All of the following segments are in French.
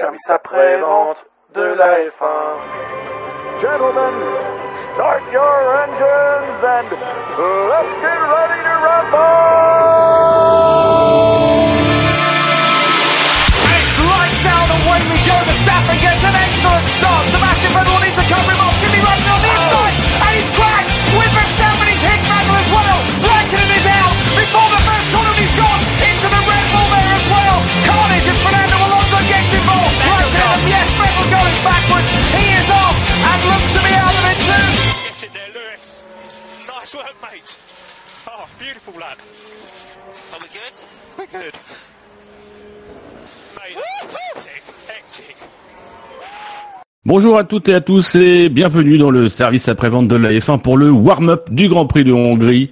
service après-vente de la F1. Gentlemen, start your engines and let's get ready to rumble! It's lights out, away we go. Verstappen gets an excellent start. Sebastian Vettel will mate. Oh, beautiful lad. Are we good? We're good. Mate, hectic, hectic. Bonjour à toutes et à tous et bienvenue dans le service après-vente de la F1 pour le warm-up du Grand Prix de Hongrie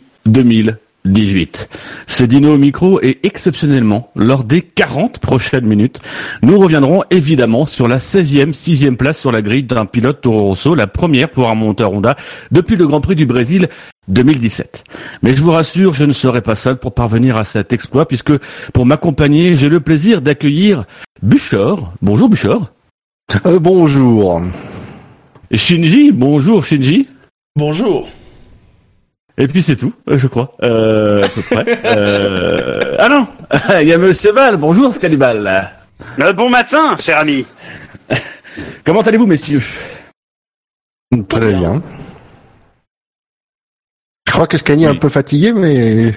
2018. C'est Dino au micro et exceptionnellement, lors des 40 prochaines minutes, nous reviendrons évidemment sur la 16e, 6e place sur la grille d'un pilote Toro Rosso, la première pour un monteur Honda depuis le Grand Prix du Brésil 2017. Mais je vous rassure, je ne serai pas seul pour parvenir à cet exploit puisque pour m'accompagner, j'ai le plaisir d'accueillir Buchor. Bonjour Buchor. Euh, bonjour. Shinji, bonjour Shinji. Bonjour. Et puis c'est tout, euh, je crois, euh, à peu près. Euh, Ah non, il y a Monsieur Val. Bonjour Scalibal. Euh, bon matin, cher ami. Comment allez-vous, messieurs? Très bien. Je crois que Scani est un peu fatigué, mais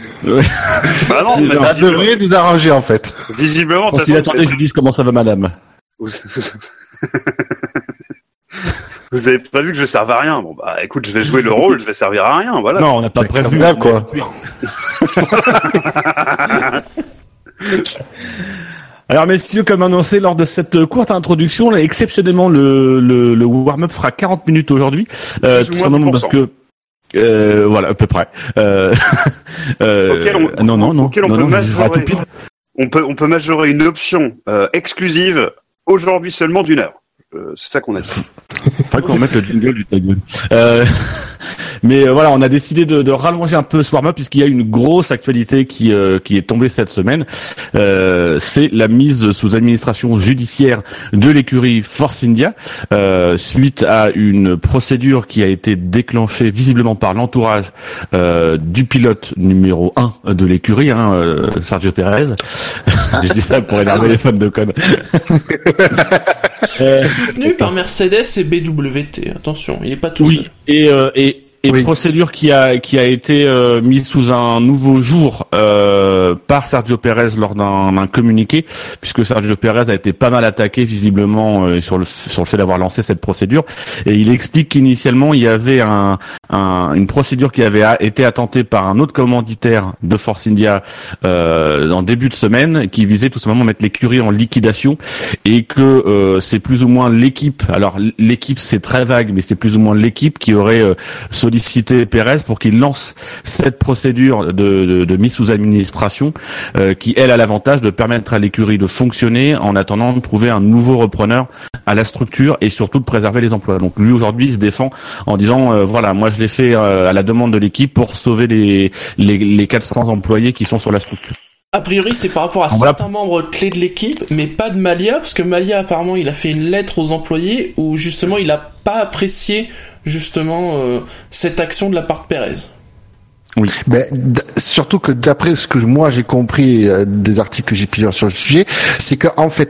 Bah non, mais ça visiblement, devrait nous arranger en fait. visiblement, Parce qu'il attendait que je lui dise comment ça va, madame. Vous, avez pas vu que je serve à rien. Bon bah écoute, je vais jouer le rôle, je vais servir à rien, voilà. Non, on n'a pas prévu. d'hab, quoi. Alors messieurs, comme annoncé lors de cette courte introduction, là, exceptionnellement le, le, le warm-up fera 40 minutes aujourd'hui, euh, tout moins simplement 10%. parce que euh, voilà à peu près. Euh, euh, Auquel on- non non non auquel on non, peut non, majorer. On peut on peut majorer une option euh, exclusive aujourd'hui seulement d'une heure. Euh, c'est ça qu'on a dit. Faudrait qu'on mette le jingle du ta gueule. Euh, mais euh, voilà, on a décidé de, de rallonger un peu ce warm-up puisqu'il y a une grosse actualité qui euh, qui est tombée cette semaine. Euh, c'est la mise sous administration judiciaire de l'écurie Force India euh, suite à une procédure qui a été déclenchée visiblement par l'entourage euh, du pilote numéro 1 de l'écurie, hein, Sergio Perez. Je dis ça pour énerver les fans de con. Soutenu par Mercedes et BWT. Attention, il est pas tout Oui, seul. Et, euh, et Oui. procédure qui a qui a été euh, mise sous un nouveau jour euh, par Sergio Perez lors d'un d'un communiqué, puisque Sergio Perez a été pas mal attaqué visiblement euh, sur le sur le fait d'avoir lancé cette procédure, et il explique qu'initialement il y avait un, un- une procédure qui avait été attentée par un autre commanditaire de Force India euh, en début de semaine, qui visait tout simplement à mettre l'écurie en liquidation, et que euh, c'est plus ou moins l'équipe. Alors l'équipe c'est très vague, mais c'est plus ou moins l'équipe qui aurait euh, sollicité Pérez pour qu'il lance cette procédure de, de, de mise sous administration, euh, qui elle a l'avantage de permettre à l'écurie de fonctionner en attendant de trouver un nouveau repreneur à la structure et surtout de préserver les emplois. Donc lui aujourd'hui il se défend en disant euh, voilà moi je l'ai fait euh, à la demande de l'équipe pour sauver les, les les 400 employés qui sont sur la structure. A priori, c'est par rapport à Voilà. certains membres clés de l'équipe, mais pas de Malia, parce que Malia, apparemment, il a fait une lettre aux employés où, justement, il a pas apprécié, justement, euh, cette action de la part de Perez. Ben, d- surtout que d'après ce que moi j'ai compris euh, des articles que j'ai pu lire sur le sujet, c'est que en fait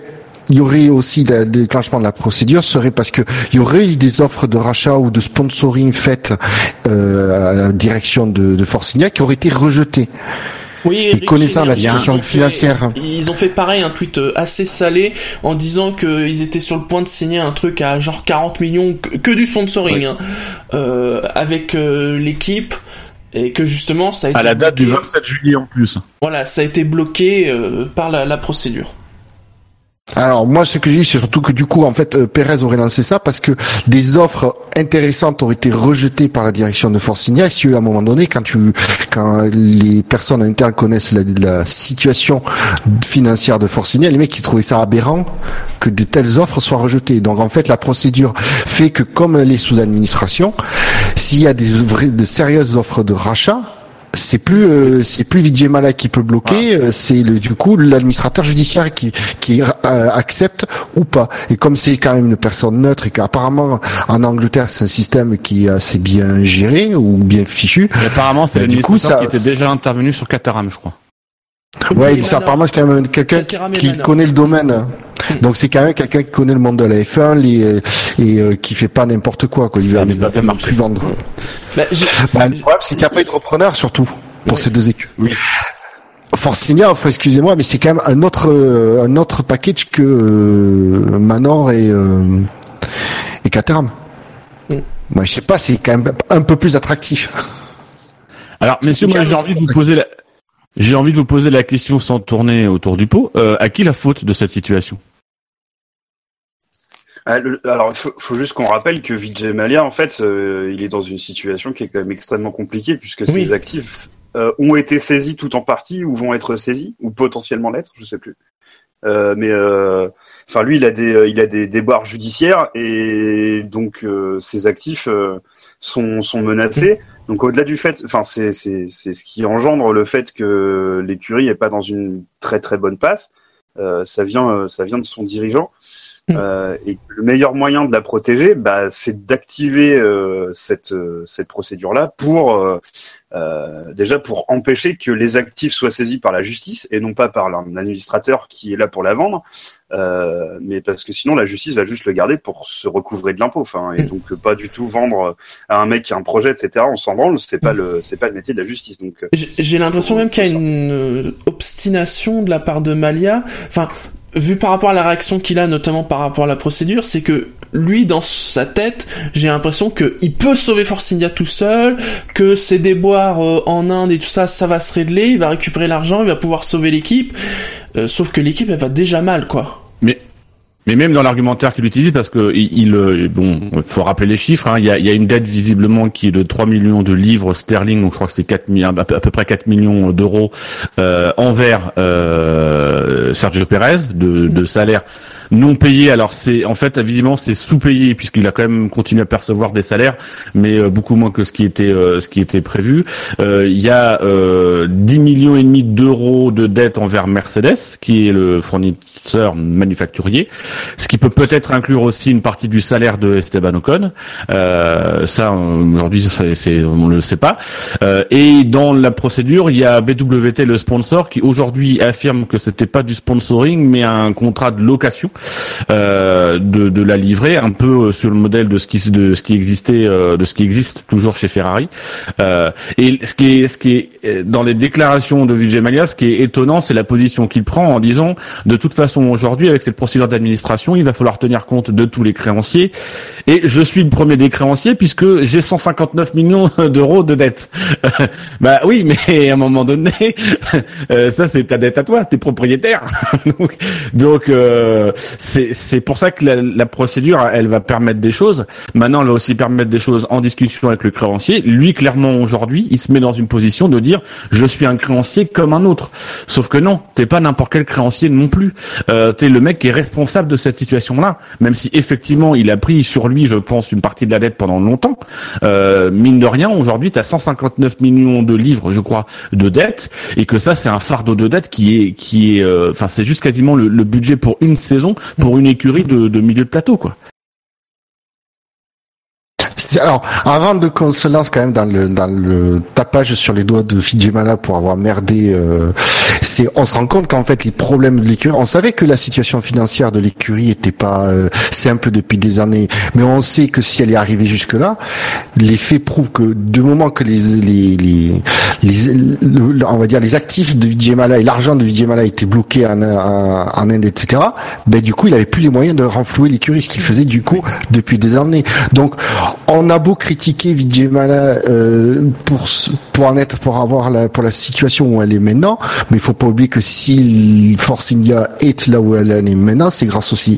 il y aurait aussi le déclenchement de la procédure serait parce que il y aurait eu des offres de rachat ou de sponsoring faites euh, à la direction de, de qui auraient été rejetées. Oui, Et connaissant la situation ils ont fait- financière. ils ont fait pareil, un tweet euh, assez salé, en disant qu'ils étaient sur le point de signer un truc à genre 40 millions, que, que du sponsoring, hein, euh, avec euh, l'équipe, et que justement, ça a été À la date du bloqué. 27 juillet en plus. Voilà, ça a été bloqué euh, par la, la procédure. Alors moi ce que je dis c'est surtout que du coup en fait euh, Perez aurait lancé ça parce que des offres intéressantes auraient été rejetées par la direction de et si à un moment donné quand tu quand les personnes internes connaissent la, situation financière de Force India les mecs ils trouvaient ça aberrant que de telles offres soient rejetées. Donc en fait la procédure fait que comme est sous administration s'il y a des de sérieuses offres de rachat c'est plus euh, c'est plus Vijay Mala qui peut bloquer, euh, c'est le, du coup l'administrateur judiciaire qui qui euh, accepte ou pas. Et comme c'est quand même une personne neutre et qu'apparemment en Angleterre c'est un système qui est assez bien géré ou bien fichu. Et apparemment, c'est du coup, l'administrateur qui était déjà intervenu sur Cataram, je crois. Ouais, ça apparemment c'est quand même quelqu'un qui Mana. connaît le domaine. Donc c'est quand même quelqu'un qui connaît le monde de la F1 les, et euh, qui fait pas n'importe quoi. Quoi. Il Ça va, n'est il va pas marché. plus vendre. Bah, j'ai- Bah, le problème, c'est qu'il n'y a pas eu de repreneur, surtout, pour Oui. ces deux équipes. Oui. Forcinia, enfin, excusez-moi, mais c'est quand même un autre, euh, un autre package que euh, Manor et, euh, et Caterham. Mm. Moi, je sais pas, c'est quand même un peu plus attractif. Alors, messieurs, moi, j'ai envie de vous poser la, j'ai envie de vous poser la question sans tourner autour du pot. Euh, à qui la faute de cette situation? Ah, Alors, il faut, faut juste qu'on rappelle que Vijay Malia, en fait, euh, il est dans une situation qui est quand même extrêmement compliquée puisque Oui. ses actifs euh, ont été saisis tout en partie ou vont être saisis ou potentiellement l'être, je sais plus. Euh, mais euh, enfin, lui, il a des, euh, il a des déboires judiciaires et donc euh, ses actifs euh, sont, sont menacés. Donc, au-delà du fait, enfin, c'est, c'est, c'est ce qui engendre le fait que l'écurie est pas dans une très très bonne passe. Euh, ça vient, euh, ça vient de son dirigeant. Euh, et le meilleur moyen de la protéger, bah, c'est d'activer euh, cette euh, cette procédure-là pour euh, euh, déjà pour empêcher que les actifs soient saisis par la justice et non pas par un administrateur qui est là pour la vendre, euh, mais parce que sinon la justice va juste le garder pour se recouvrer de l'impôt, enfin et Mm. donc pas du tout vendre à un mec qui a un projet, etc. On s'en branle, c'est pas le c'est pas le métier de la justice, donc. J'ai l'impression même qu'il y a une obstination de la part de Malia. Enfin, vu par rapport à la réaction qu'il a, notamment par rapport à la procédure, c'est que lui, dans sa tête, j'ai l'impression que il peut sauver Force India tout seul, que ses déboires euh, en Inde et tout ça, ça va se régler, il va récupérer l'argent, il va pouvoir sauver l'équipe. Euh, sauf que l'équipe, elle va déjà mal, quoi. Mais même dans l'argumentaire qu'il utilise, parce que il, il, euh, bon, faut rappeler les chiffres. hein, Il y, a, il y a une dette visiblement qui est de 3 millions de livres sterling, donc je crois que c'est 4 mi- à peu près 4 millions d'euros euh, envers euh, Sergio Perez de, de salaire non payé. Alors c'est en fait visiblement c'est sous-payé puisqu'il a quand même continué à percevoir des salaires, mais euh, beaucoup moins que ce qui était euh, ce qui était prévu. Euh, Il y a euh, 10 millions et demi d'euros de dette envers Mercedes, qui est le fournisseur manufacturier, ce qui peut peut-être inclure aussi une partie du salaire de Esteban Ocon. Ça aujourd'hui c'est on le sait pas. Et dans la procédure, il y a BWT le sponsor qui aujourd'hui affirme que c'était pas du sponsoring mais un contrat de location de, de la livrée, un peu euh, sur le modèle de ce qui de ce qui existait, euh, de ce qui existe toujours chez Ferrari. Euh, et ce qui est ce qui est euh, dans les déclarations de Vijay Mallya, ce qui est étonnant, c'est la position qu'il prend en disant de toute façon aujourd'hui avec cette procédure d'administration, il va falloir tenir compte de tous les créanciers. Et je suis le premier des créanciers puisque j'ai 159 millions d'euros de dette. bah oui, mais à un moment donné, euh, ça c'est ta dette à toi, t'es propriétaire. donc donc euh, c'est pour ça que la, la procédure elle va permettre des choses. Maintenant elle va aussi permettre des choses en discussion avec le créancier. Lui clairement aujourd'hui il se met dans une position de dire je suis un créancier comme un autre. Sauf que non, t'es pas n'importe quel créancier non plus. Euh, t'es le mec qui est responsable de cette situation là. Même si effectivement il a pris sur lui je pense une partie de la dette pendant longtemps. Euh, mine de rien aujourd'hui t'as 159 millions de livres je crois de dette et que ça c'est un fardeau de dette qui est qui est euh, enfin c'est juste quasiment le, le budget pour une saison pour une écurie de, milieu de plateau quoi. Alors, avant de qu'on se lance quand même dans le dans le tapage sur les doigts de Fidjimala pour avoir merdé, euh, c'est on se rend compte qu'en fait les problèmes de l'écurie, on savait que la situation financière de l'écurie était pas euh, simple depuis des années, mais on sait que si elle est arrivée jusque là, les faits prouvent que du moment que les les les, les- le- on va dire les actifs de Fidjimala et l'argent de Fidjimala étaient bloqués en, en, en Inde, etc. Ben du coup, il avait plus les moyens de renflouer l'écurie, ce qu'il faisait du coup depuis des années. Donc, on a beau critiquer Vijay euh, pour pour en être pour avoir la pour la situation où elle est maintenant, mais il faut pas oublier que si Force India est là où elle est maintenant, c'est grâce aussi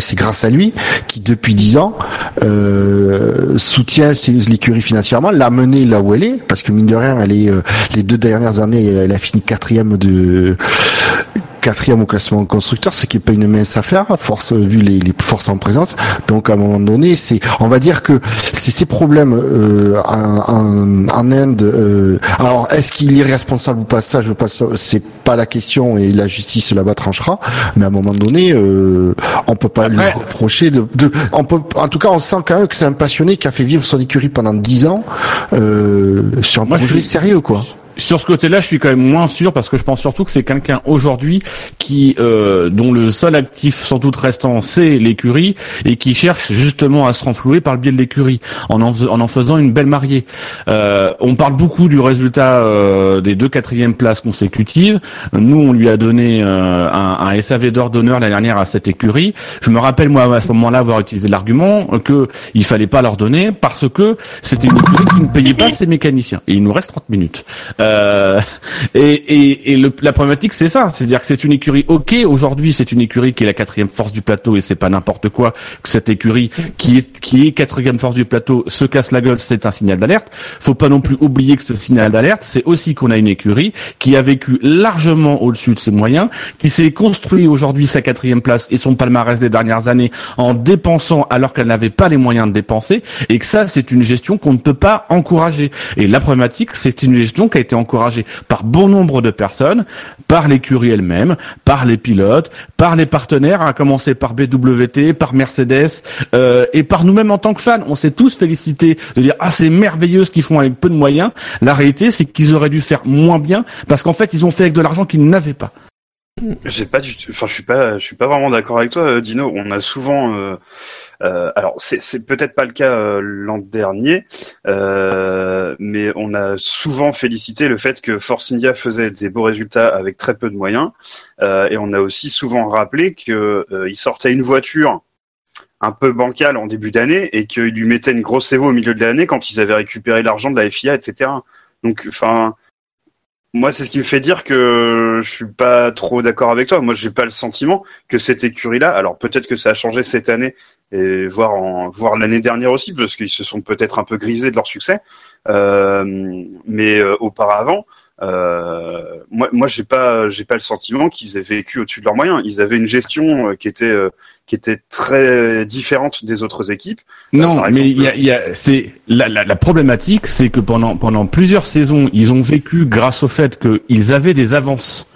c'est grâce à lui qui depuis dix ans euh, soutient l'écurie financièrement, l'a menée là où elle est, parce que mine de rien, elle est euh, les deux dernières années, elle a fini quatrième de quatrième au classement constructeur, ce qui est pas une mince affaire, force vu les, les forces en présence. Donc à un moment donné, c'est, on va dire que c'est ces problèmes euh, en, en, en, Inde. Euh, alors est-ce qu'il est responsable ou pas? Ça, je veux pas. C'est pas la question et la justice là-bas tranchera. Mais à un moment donné, euh, on peut pas lui reprocher de, de, On peut, en tout cas, on sent quand même que c'est un passionné qui a fait vivre son écurie pendant dix ans euh, sur un Moi, projet sérieux, quoi. Sur ce côté-là, je suis quand même moins sûr parce que je pense surtout que c'est quelqu'un aujourd'hui qui, euh, dont le seul actif sans doute restant, c'est l'écurie et qui cherche justement à se renflouer par le biais de l'écurie en en, en en faisant une belle mariée. Euh, on parle beaucoup du résultat euh, des deux quatrièmes places consécutives. Nous, on lui a donné euh, un, un, SAV d'or d'honneur l'année dernière à cette écurie. Je me rappelle moi à ce moment-là avoir utilisé l'argument que il fallait pas leur donner parce que c'était une écurie qui ne payait pas ses mécaniciens. Et il nous reste 30 minutes. Euh, et et, et le, la problématique, c'est ça, c'est-à-dire que c'est une écurie. Ok, aujourd'hui, c'est une écurie qui est la quatrième force du plateau et c'est pas n'importe quoi que cette écurie qui est qui est quatrième force du plateau se casse la gueule, c'est un signal d'alerte. Faut pas non plus oublier que ce signal d'alerte, c'est aussi qu'on a une écurie qui a vécu largement au-dessus de ses moyens, qui s'est construit aujourd'hui sa quatrième place et son palmarès des dernières années en dépensant alors qu'elle n'avait pas les moyens de dépenser, et que ça, c'est une gestion qu'on ne peut pas encourager. Et la problématique, c'est une gestion qui a été encouragé par bon nombre de personnes, par l'écurie elle-même, par les pilotes, par les partenaires, à commencer par BWT, par Mercedes euh, et par nous-mêmes en tant que fans. On s'est tous félicités de dire ah c'est merveilleux ce qu'ils font avec peu de moyens. La réalité c'est qu'ils auraient dû faire moins bien parce qu'en fait ils ont fait avec de l'argent qu'ils n'avaient pas. J'ai pas du tout, enfin je suis pas, je suis pas vraiment d'accord avec toi, Dino. On a souvent, euh, euh, alors c'est peut-être pas le cas euh, l'an dernier, euh, mais on a souvent félicité le fait que Force India faisait des beaux résultats avec très peu de moyens, euh, et on a aussi souvent rappelé que il sortait une voiture un peu bancale en début d'année et qu'il lui mettait une grosse évo au milieu de l'année quand ils avaient récupéré l'argent de la FIA, etc. Donc, enfin moi, c'est ce qui me fait dire que je suis pas trop d'accord avec toi. Moi, j'ai pas le sentiment que cette écurie-là. Alors peut-être que ça a changé cette année et voir en voir l'année dernière aussi, parce qu'ils se sont peut-être un peu grisés de leur succès. Euh, mais euh, auparavant, euh, moi, moi, j'ai pas, j'ai pas le sentiment qu'ils aient vécu au-dessus de leurs moyens. Ils avaient une gestion euh, qui était, euh, qui était très différente des autres équipes. Non, exemple, mais il y a, y a c'est la, la, la, problématique, c'est que pendant pendant plusieurs saisons, ils ont vécu grâce au fait qu'ils avaient des avances.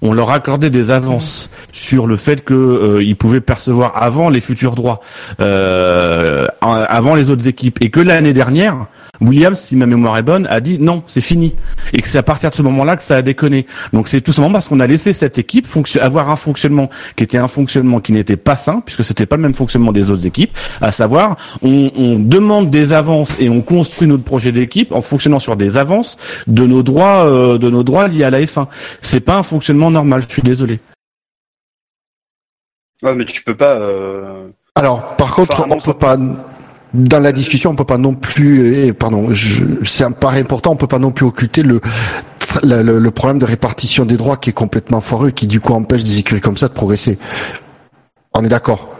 On leur accordait des avances mmh. sur le fait qu'ils euh, pouvaient percevoir avant les futurs droits, euh, avant les autres équipes, et que l'année dernière, Williams, si ma mémoire est bonne, a dit non, c'est fini. Et que c'est à partir de ce moment-là que ça a déconné. Donc c'est tout simplement parce qu'on a laissé cette équipe avoir un fonctionnement qui était un fonctionnement qui n'était pas sain, puisque c'était pas le même fonctionnement des autres équipes, à savoir on, on demande des avances et on construit notre projet d'équipe en fonctionnant sur des avances de nos droits, euh, de nos droits liés à la F1. C'est pas un fonctionnement normal, je suis désolé. Ouais, mais tu peux pas. Euh... Alors, par contre, on peut pas dans la discussion, on peut pas non plus, eh, pardon, c'est un paraît important, on peut pas non plus occulter le, problème de répartition des droits qui est complètement foireux et qui du coup empêche des écuries comme ça de progresser. On est d'accord.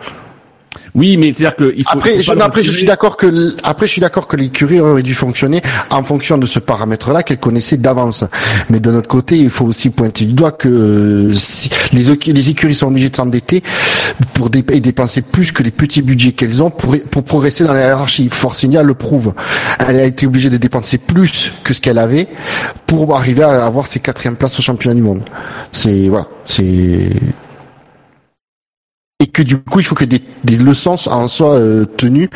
Oui, mais c'est-à-dire que il faut. Après, je, après, je suis d'accord que après, je suis d'accord que l'écurie aurait dû fonctionner en fonction de ce paramètre-là qu'elle connaissait d'avance. Mais de notre côté, il faut aussi pointer du doigt que si les, les écuries sont obligées de s'endetter pour dé et dépenser plus que les petits budgets qu'elles ont pour, pour progresser dans la hiérarchie. Forcinia le prouve. Elle a été obligée de dépenser plus que ce qu'elle avait pour arriver à avoir ses quatrième places au championnat du monde. C'est voilà, c'est et que du coup il faut que des, leçons en soient euh, tenues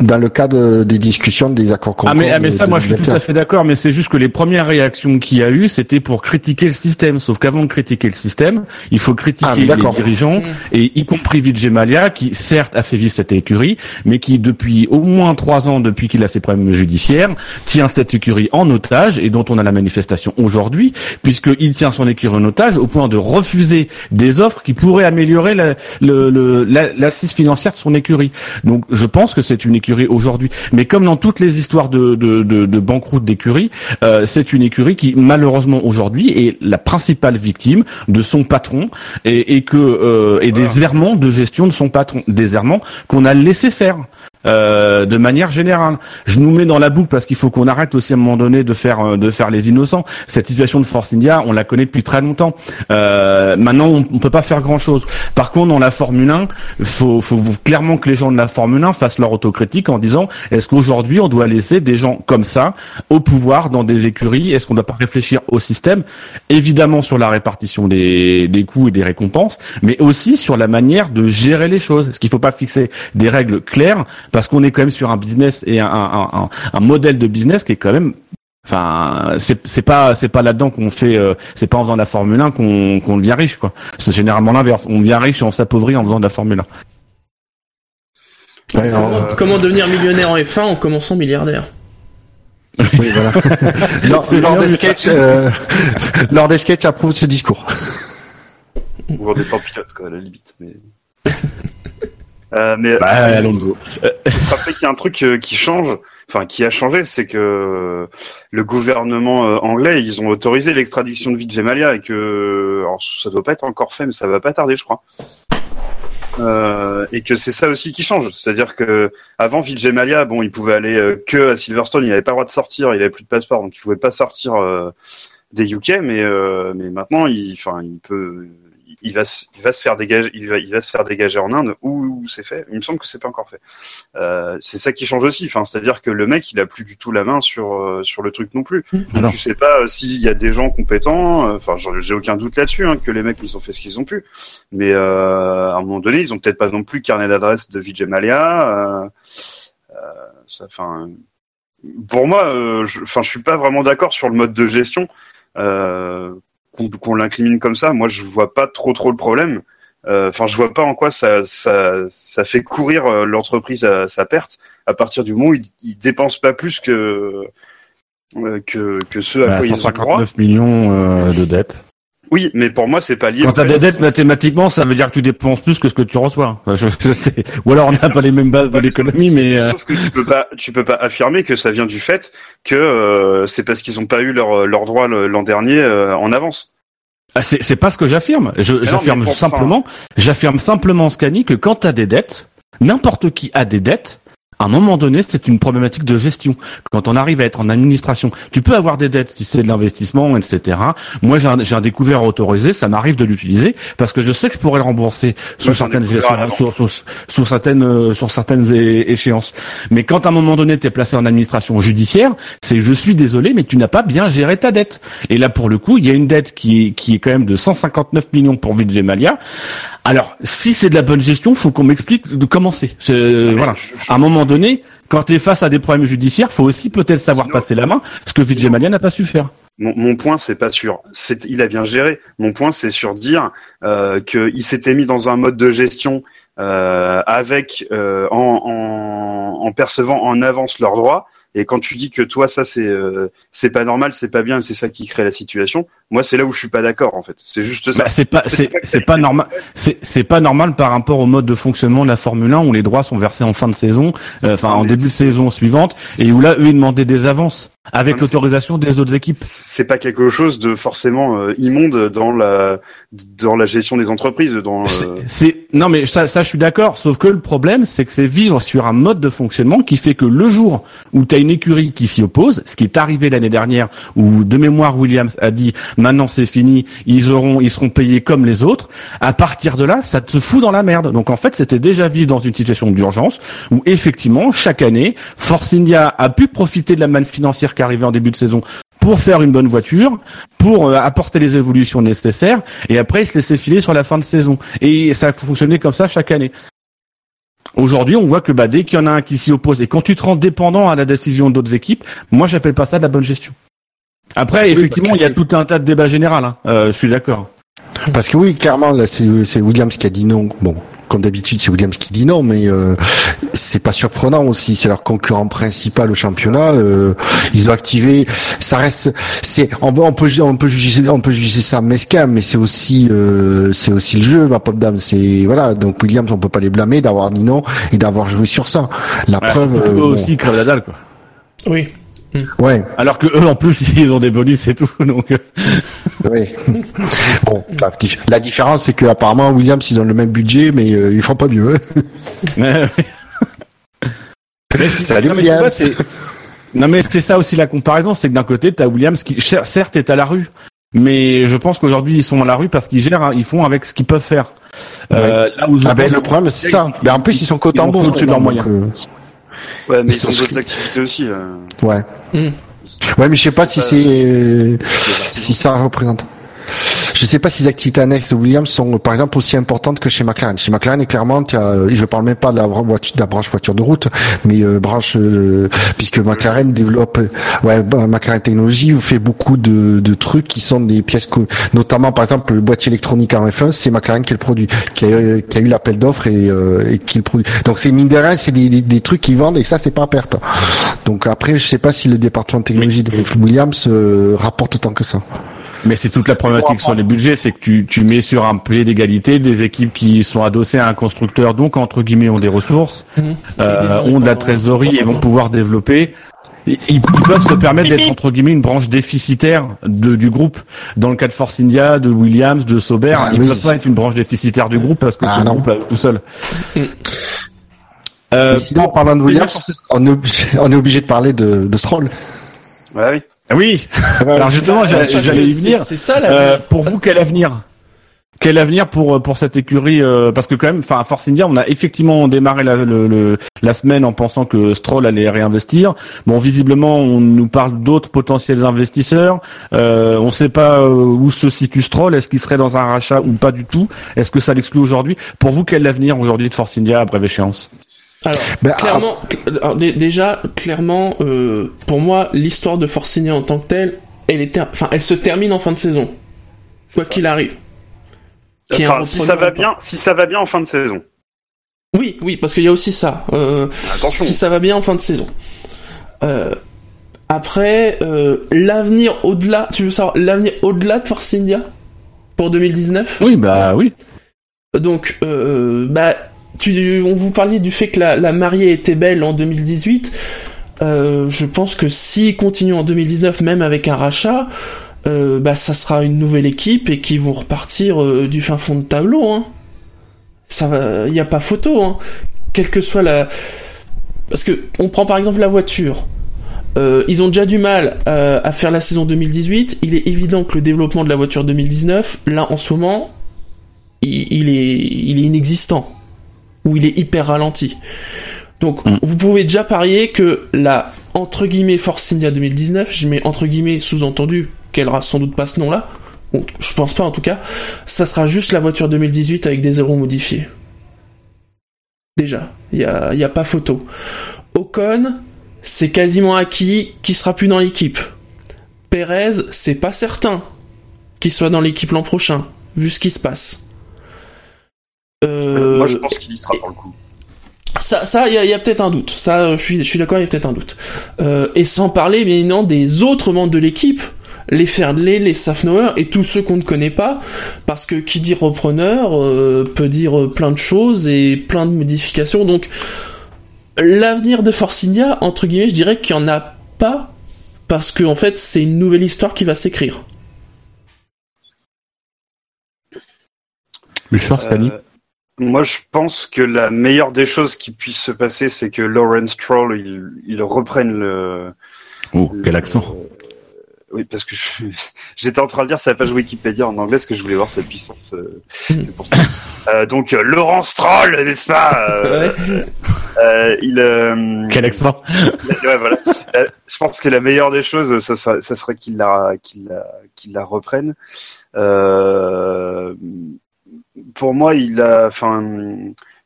dans le cadre des discussions des accords Ah mais, ah, mais ça, moi, je suis tout à fait d'accord, mais c'est juste que les premières réactions qu'il y a eu, c'était pour critiquer le système. Sauf qu'avant de critiquer le système, il faut critiquer ah, les dirigeants, et y compris Vijay Malia, qui certes a fait vivre cette écurie, mais qui depuis au moins trois ans, depuis qu'il a ses problèmes judiciaires, tient cette écurie en otage, et dont on a la manifestation aujourd'hui, puisqu'il tient son écurie en otage au point de refuser des offres qui pourraient améliorer l'assise la, le, la, financière de son écurie. Donc, je pense que c'est une écurie aujourd'hui. Mais comme dans toutes les histoires de, de, de, de banqueroute d'écurie, euh, c'est une écurie qui malheureusement aujourd'hui est la principale victime de son patron et, et que euh, et des errements de gestion de son patron, des errements qu'on a laissé faire. Euh, de manière générale. Je nous mets dans la boucle parce qu'il faut qu'on arrête aussi à un moment donné de faire euh, de faire les innocents. Cette situation de Force India, on la connaît depuis très longtemps. Euh, maintenant, on, on peut pas faire grand chose. Par contre, dans la Formule 1, faut, faut clairement que les gens de la Formule 1 fassent leur autocritique en disant est-ce qu'aujourd'hui on doit laisser des gens comme ça au pouvoir dans des écuries? Est-ce qu'on ne doit pas réfléchir au système? Évidemment sur la répartition des, des coûts et des récompenses, mais aussi sur la manière de gérer les choses. Est-ce qu'il ne faut pas fixer des règles claires parce qu'on est quand même sur un business et un, un, un, un modèle de business qui est quand même Enfin, c'est c'est pas c'est pas là-dedans qu'on fait, euh, c'est pas en faisant de la Formule 1 qu'on qu'on devient riche quoi. C'est généralement l'inverse. On devient riche et on s'appauvrit en faisant de la Formule 1. Ouais, comment, euh... comment, devenir millionnaire en F1 en commençant milliardaire? Oui, voilà. lors, lors, des sketchs, euh, lors des sketchs approuve ce discours. Ou en étant pilote, quoi, à la limite. Mais... euh, mais bah, euh, Alonso. se rappeler qu'il y a un truc euh, qui change, enfin qui a changé, c'est que le gouvernement euh, anglais, ils ont autorisé l'extradition de Vijay Mallya et que alors, ça doit pas être encore fait, mais ça va pas tarder, je crois. Euh, et que c'est ça aussi qui change, c'est-à-dire que avant Vijay Mallya, bon, il pouvait aller euh, que à Silverstone, il avait pas le droit de sortir, il avait plus de passeport, donc il pouvait pas sortir euh, des UK, mais mais maintenant, il, enfin, il peut, il va, il va se faire dégager, il va, il va se faire dégager en Inde où, c'est fait. Il me semble que c'est pas encore fait. Euh, c'est ça qui change aussi. Enfin, c'est-à-dire que le mec, il a plus du tout la main sur euh, sur le truc non plus. Donc, tu sais pas euh, s'il y a des gens compétents. Enfin, j'ai aucun doute là-dessus hein, que les mecs ils ont fait ce qu'ils ont pu. Mais euh, à un moment donné, ils ont peut-être pas non plus carnet d'adresse de Vijay Mallya. Enfin, pour moi, enfin, je, je suis pas vraiment d'accord sur le mode de gestion. Euh, qu'on l'incrimine comme ça, moi je vois pas trop trop le problème. Enfin, euh, je vois pas en quoi ça ça, ça fait courir euh, l'entreprise à sa perte à partir du moment où il, il dépense pas plus que euh, que que ce à bah, quoi 159 ils ont millions de dettes. Oui, mais pour moi, c'est pas lié. Quand t'as des dettes mathématiquement, ça veut dire que tu dépenses plus que ce que tu reçois. Je, je sais. Ou alors on n'a pas les mêmes bases de l'économie, mais. Sauf que tu peux pas, tu peux pas affirmer que ça vient du fait que euh, c'est parce qu'ils ont pas eu leur leur droit l'an dernier euh, en avance. Ah, c'est, c'est pas ce que j'affirme. Je, j'affirme simplement, j'affirme simplement, Scani, que quand t'as des dettes, n'importe qui a des dettes. À un moment donné, c'est une problématique de gestion. Quand on arrive à être en administration, tu peux avoir des dettes si c'est de l'investissement, etc. Moi, j'ai un, un découvert autorisé, ça m'arrive de l'utiliser parce que je sais que je pourrais le rembourser sous certaines sur, sur, sur certaines euh, sur certaines échéances. Mais quand à un moment donné, tu es placé en administration judiciaire, c'est je suis désolé, mais tu n'as pas bien géré ta dette. Et là, pour le coup, il y a une dette qui qui est quand même de 159 millions pour Vijay. Alors, si c'est de la bonne gestion, faut qu'on m'explique de comment c'est. C'est- voilà. À un moment donné, quand tu es face à des problèmes judiciaires, faut aussi peut-être savoir Sinon- passer la main, ce que Vijay Mallya n'a pas su faire. Mon, mon point, c'est pas sûr. Il a bien géré. Mon point, c'est sur dire euh, qu'il s'était mis dans un mode de gestion euh, avec euh, en, en, en percevant en avance leurs droits. Et quand tu dis que toi, ça c'est euh, c'est pas normal, c'est pas bien, c'est ça qui crée la situation. Moi, c'est là où je suis pas d'accord en fait. C'est juste ça. Bah, c'est pas, c'est, c'est pas normal. C'est, c'est pas normal par rapport au mode de fonctionnement de la Formule 1 où les droits sont versés en fin de saison, euh, enfin en mais début de saison suivante, et où là, eux, ils demandaient des avances avec l'autorisation des autres équipes. c'est pas quelque chose de forcément euh, immonde dans la dans la gestion des entreprises. Dans euh, C'est non mais ça, ça je suis d'accord. Sauf que le problème c'est que c'est vivre sur un mode de fonctionnement qui fait que le jour où tu as une écurie qui s'y oppose, ce qui est arrivé l'année dernière, où de mémoire Williams a dit maintenant c'est fini, ils auront ils seront payés comme les autres. À partir de là, ça te fout dans la merde. Donc en fait c'était déjà vivre dans une situation d'urgence où effectivement chaque année Force India a pu profiter de la manne financière qui arrivait en début de saison pour faire une bonne voiture, pour euh, apporter les évolutions nécessaires, et après ils se laissaient filer sur la fin de saison. Et ça a fonctionné comme ça chaque année. Aujourd'hui, on voit que bah, dès qu'il y en a un qui s'y oppose, et quand tu te rends dépendant à la décision d'autres équipes, moi j'appelle pas ça de la bonne gestion. Après, Oui, effectivement, il y a tout un tas de débats généraux. Hein. Euh, je suis d'accord. Parce que oui, clairement, là, c'est c'est Williams qui a dit non. Bon, comme d'habitude, c'est Williams qui dit non, mais euh, c'est pas surprenant aussi. C'est leur concurrent principal au championnat. Euh, ils ont activé. Ça reste. C'est on peut on peut ju- on peut juger on peut juger ça mesquin, mais c'est aussi euh, c'est aussi le jeu, ma pauvre dame. C'est voilà. Donc Williams, on peut pas les blâmer d'avoir dit non et d'avoir joué sur ça. La Ouais, preuve. euh, bon, aussi ils crèvent la dalle, quoi. Oui. Ouais. Alors que eux, en plus, ils ont des bonus et tout. Donc, euh, Oui. bon, la, dif- la différence, c'est que apparemment Williams, ils ont le même budget, mais euh, ils font pas mieux. hein. Salut non, mais tu vois, Williams. non mais c'est ça aussi la comparaison, c'est que d'un côté t'as Williams qui cer- certes est à la rue, mais je pense qu'aujourd'hui ils sont à la rue parce qu'ils gèrent, hein, ils font avec ce qu'ils peuvent faire. Euh, là où Ah ben le problème c'est ça. Mais en plus ils sont bourse. fait au-dessus de leurs moyens. Ouais, mais Ils ont d'autres activités aussi. euh. ouais. Hmm. Ouais, mais je sais pas si c'est si ça représente. Je sais pas si les activités annexes de Williams sont, par exemple, aussi importantes que chez McLaren. Chez McLaren, clairement, as, et je parle même pas de la, voiture, de la branche voiture de route, mais euh, branche, euh, puisque McLaren développe, euh, ouais, bah, McLaren Technologies fait beaucoup de, de trucs qui sont des pièces, co- notamment par exemple le boîtier électronique en F1, c'est McLaren qui le produit, qui a, qui a eu l'appel d'offres et, euh, et qui le produit. Donc c'est mine de rien, c'est des, des, des trucs qu'ils vendent et ça c'est pas à perte. Donc après, je sais pas si le département de technologie de Williams euh, rapporte autant que ça. Mais c'est toute la problématique sur les budgets, c'est que tu, tu mets sur un pied d'égalité des équipes qui sont adossées à un constructeur, donc entre guillemets ont des ressources, Mhm. euh, ont de la trésorerie et vont pouvoir développer. Ils, ils peuvent se permettre d'être entre guillemets une branche déficitaire de, du groupe. Dans le cas de Force India, de Williams, de Sauber, Ah ils oui. peuvent pas être une branche déficitaire du groupe parce que Ah c'est le non. groupe euh, tout seul. Euh, sinon, en parlant de Williams, on est obligé, on est obligé de parler de, de Stroll. Ouais, oui. Oui. Alors justement, j'allais y venir. c'est- ça la. Euh, pour vous, quel avenir? Quel avenir pour pour cette écurie euh, Parce que quand même, enfin, à Force India, on a effectivement démarré la, le, le- la semaine en pensant que Stroll allait réinvestir. Bon, visiblement, on nous parle d'autres potentiels investisseurs. Euh, on ne sait pas euh, où se situe Stroll. Est-ce qu'il serait dans un rachat ou pas du tout? Est-ce que ça l'exclut aujourd'hui? Pour vous, quel est l'avenir aujourd'hui de Force India à brève échéance? Alors, Ben, clairement, alors, dé- déjà, clairement, euh, pour moi, l'histoire de Forcinia en tant que telle, elle est, ter- enfin, elle se termine en fin de saison, quoi qu'il arrive. Enfin, si ça va bien, si ça va bien en fin de saison. Oui, oui, parce qu'il y a aussi ça. Euh, si ça va bien en fin de saison. Euh, après, euh, l'avenir au-delà, tu veux savoir l'avenir au-delà de Force India pour 2019 Oui, bah oui. Donc, euh, bah, tu, on vous parlait du fait que la, la mariée était belle en 2018. Euh, je pense que s'ils continuent en 2019, même avec un rachat, euh, bah, ça sera une nouvelle équipe et qu'ils vont repartir euh, du fin fond de tableau. Hein. Ça va, y a pas photo. Hein. Quelle que soit la, parce que on prend par exemple la voiture. Euh, ils ont déjà du mal euh, à faire la saison 2018. Il est évident que le développement de la voiture 2019, là en ce moment, il, il est, il est inexistant ou il est hyper ralenti. Donc Mm. vous pouvez déjà parier que la entre guillemets Force India 2019, je mets entre guillemets sous-entendu qu'elle aura sans doute pas ce nom-là. Je pense pas en tout cas. Ça sera juste la voiture 2018 avec des ailerons modifiés. Déjà, il y a, y a pas photo. Ocon, c'est quasiment acquis qu'il sera plus dans l'équipe. Perez, c'est pas certain qu'il soit dans l'équipe l'an prochain, vu ce qui se passe. Euh, Moi, je pense qu'il y sera pour le coup. ça, ça, il y a, y a peut-être un doute. Ça, je suis, je suis d'accord, il y a peut-être un doute. Euh, et sans parler, bien évidemment, des autres membres de l'équipe, les Ferdley, les Safnauer et tous ceux qu'on ne connaît pas, parce que qui dit repreneur euh, peut dire plein de choses et plein de modifications. Donc, l'avenir de Force India, entre guillemets, je dirais qu'il y en a pas, parce que en fait, c'est une nouvelle histoire qui va s'écrire. Bouchard, Stani Euh, moi, je pense que la meilleure des choses qui puisse se passer, c'est que Lawrence Stroll, il, il reprenne le. Oh, quel le- accent Oui, parce que j'étais en train de lire sa page Wikipédia en anglais, parce que je voulais voir sa puissance. euh, c'est pour ça. Euh, donc, euh, Laurence Stroll, n'est-ce pas euh, euh, Il. euh, Quel accent Ouais, voilà. Je pense que la meilleure des choses, ça, serait- ça serait qu'il la, qu'il la, qu'il la reprenne. Euh, pour moi, il a, enfin,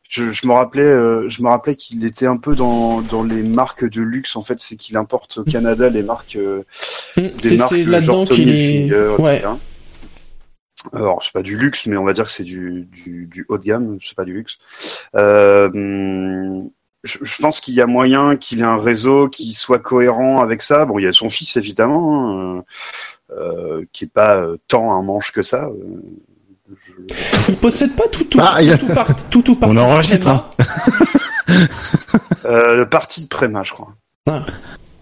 je, je me rappelais, euh, je me rappelais qu'il était un peu dans, dans les marques de luxe. En fait, c'est qu'il importe au Canada les marques, euh, des C'est marques c'est de là-dedans genre Tommy qu'il est. Hilfiger, Ouais. etc. Alors, c'est pas du luxe, mais on va dire que c'est du, du, du haut de gamme, c'est pas du luxe. Euh, je, je pense qu'il y a moyen qu'il ait un réseau qui soit cohérent avec ça. Bon, il y a son fils, évidemment, hein, euh, qui est pas tant un manche que ça. Euh, Il possède pas tout, tout, Ah, il y a- tout, part- tout, tout parti On enregistre, hein. Euh, le parti de Préma, je crois.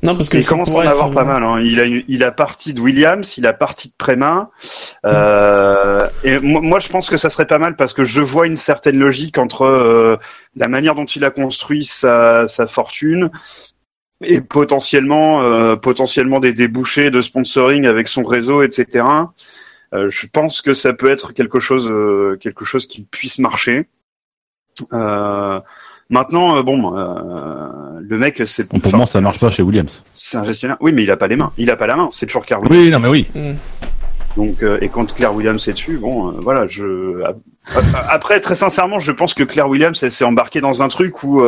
Non, parce que il commence à en avoir être- pas mal. Hein. Il a une- il a partie de Williams, il a partie de Préma. Euh, et moi, moi, je pense que ça serait pas mal parce que je vois une certaine logique entre euh, la manière dont il a construit sa, sa fortune et potentiellement euh, potentiellement des débouchés de sponsoring avec son réseau, etc. Euh, je pense que ça peut être quelque chose euh, quelque chose qui puisse marcher. Euh, maintenant, euh, bon, euh, le mec, c'est Bon, pour moi, ça marche pas chez Williams. c'est un gestionnaire. Oui, mais il a pas les mains. Il a pas la main. C'est toujours Claire Oui, Williams. non, mais oui. Donc, euh, et quand Claire Williams est dessus, bon, euh, voilà, je. Après, très sincèrement, je pense que Claire Williams, elle s'est embarquée dans un truc où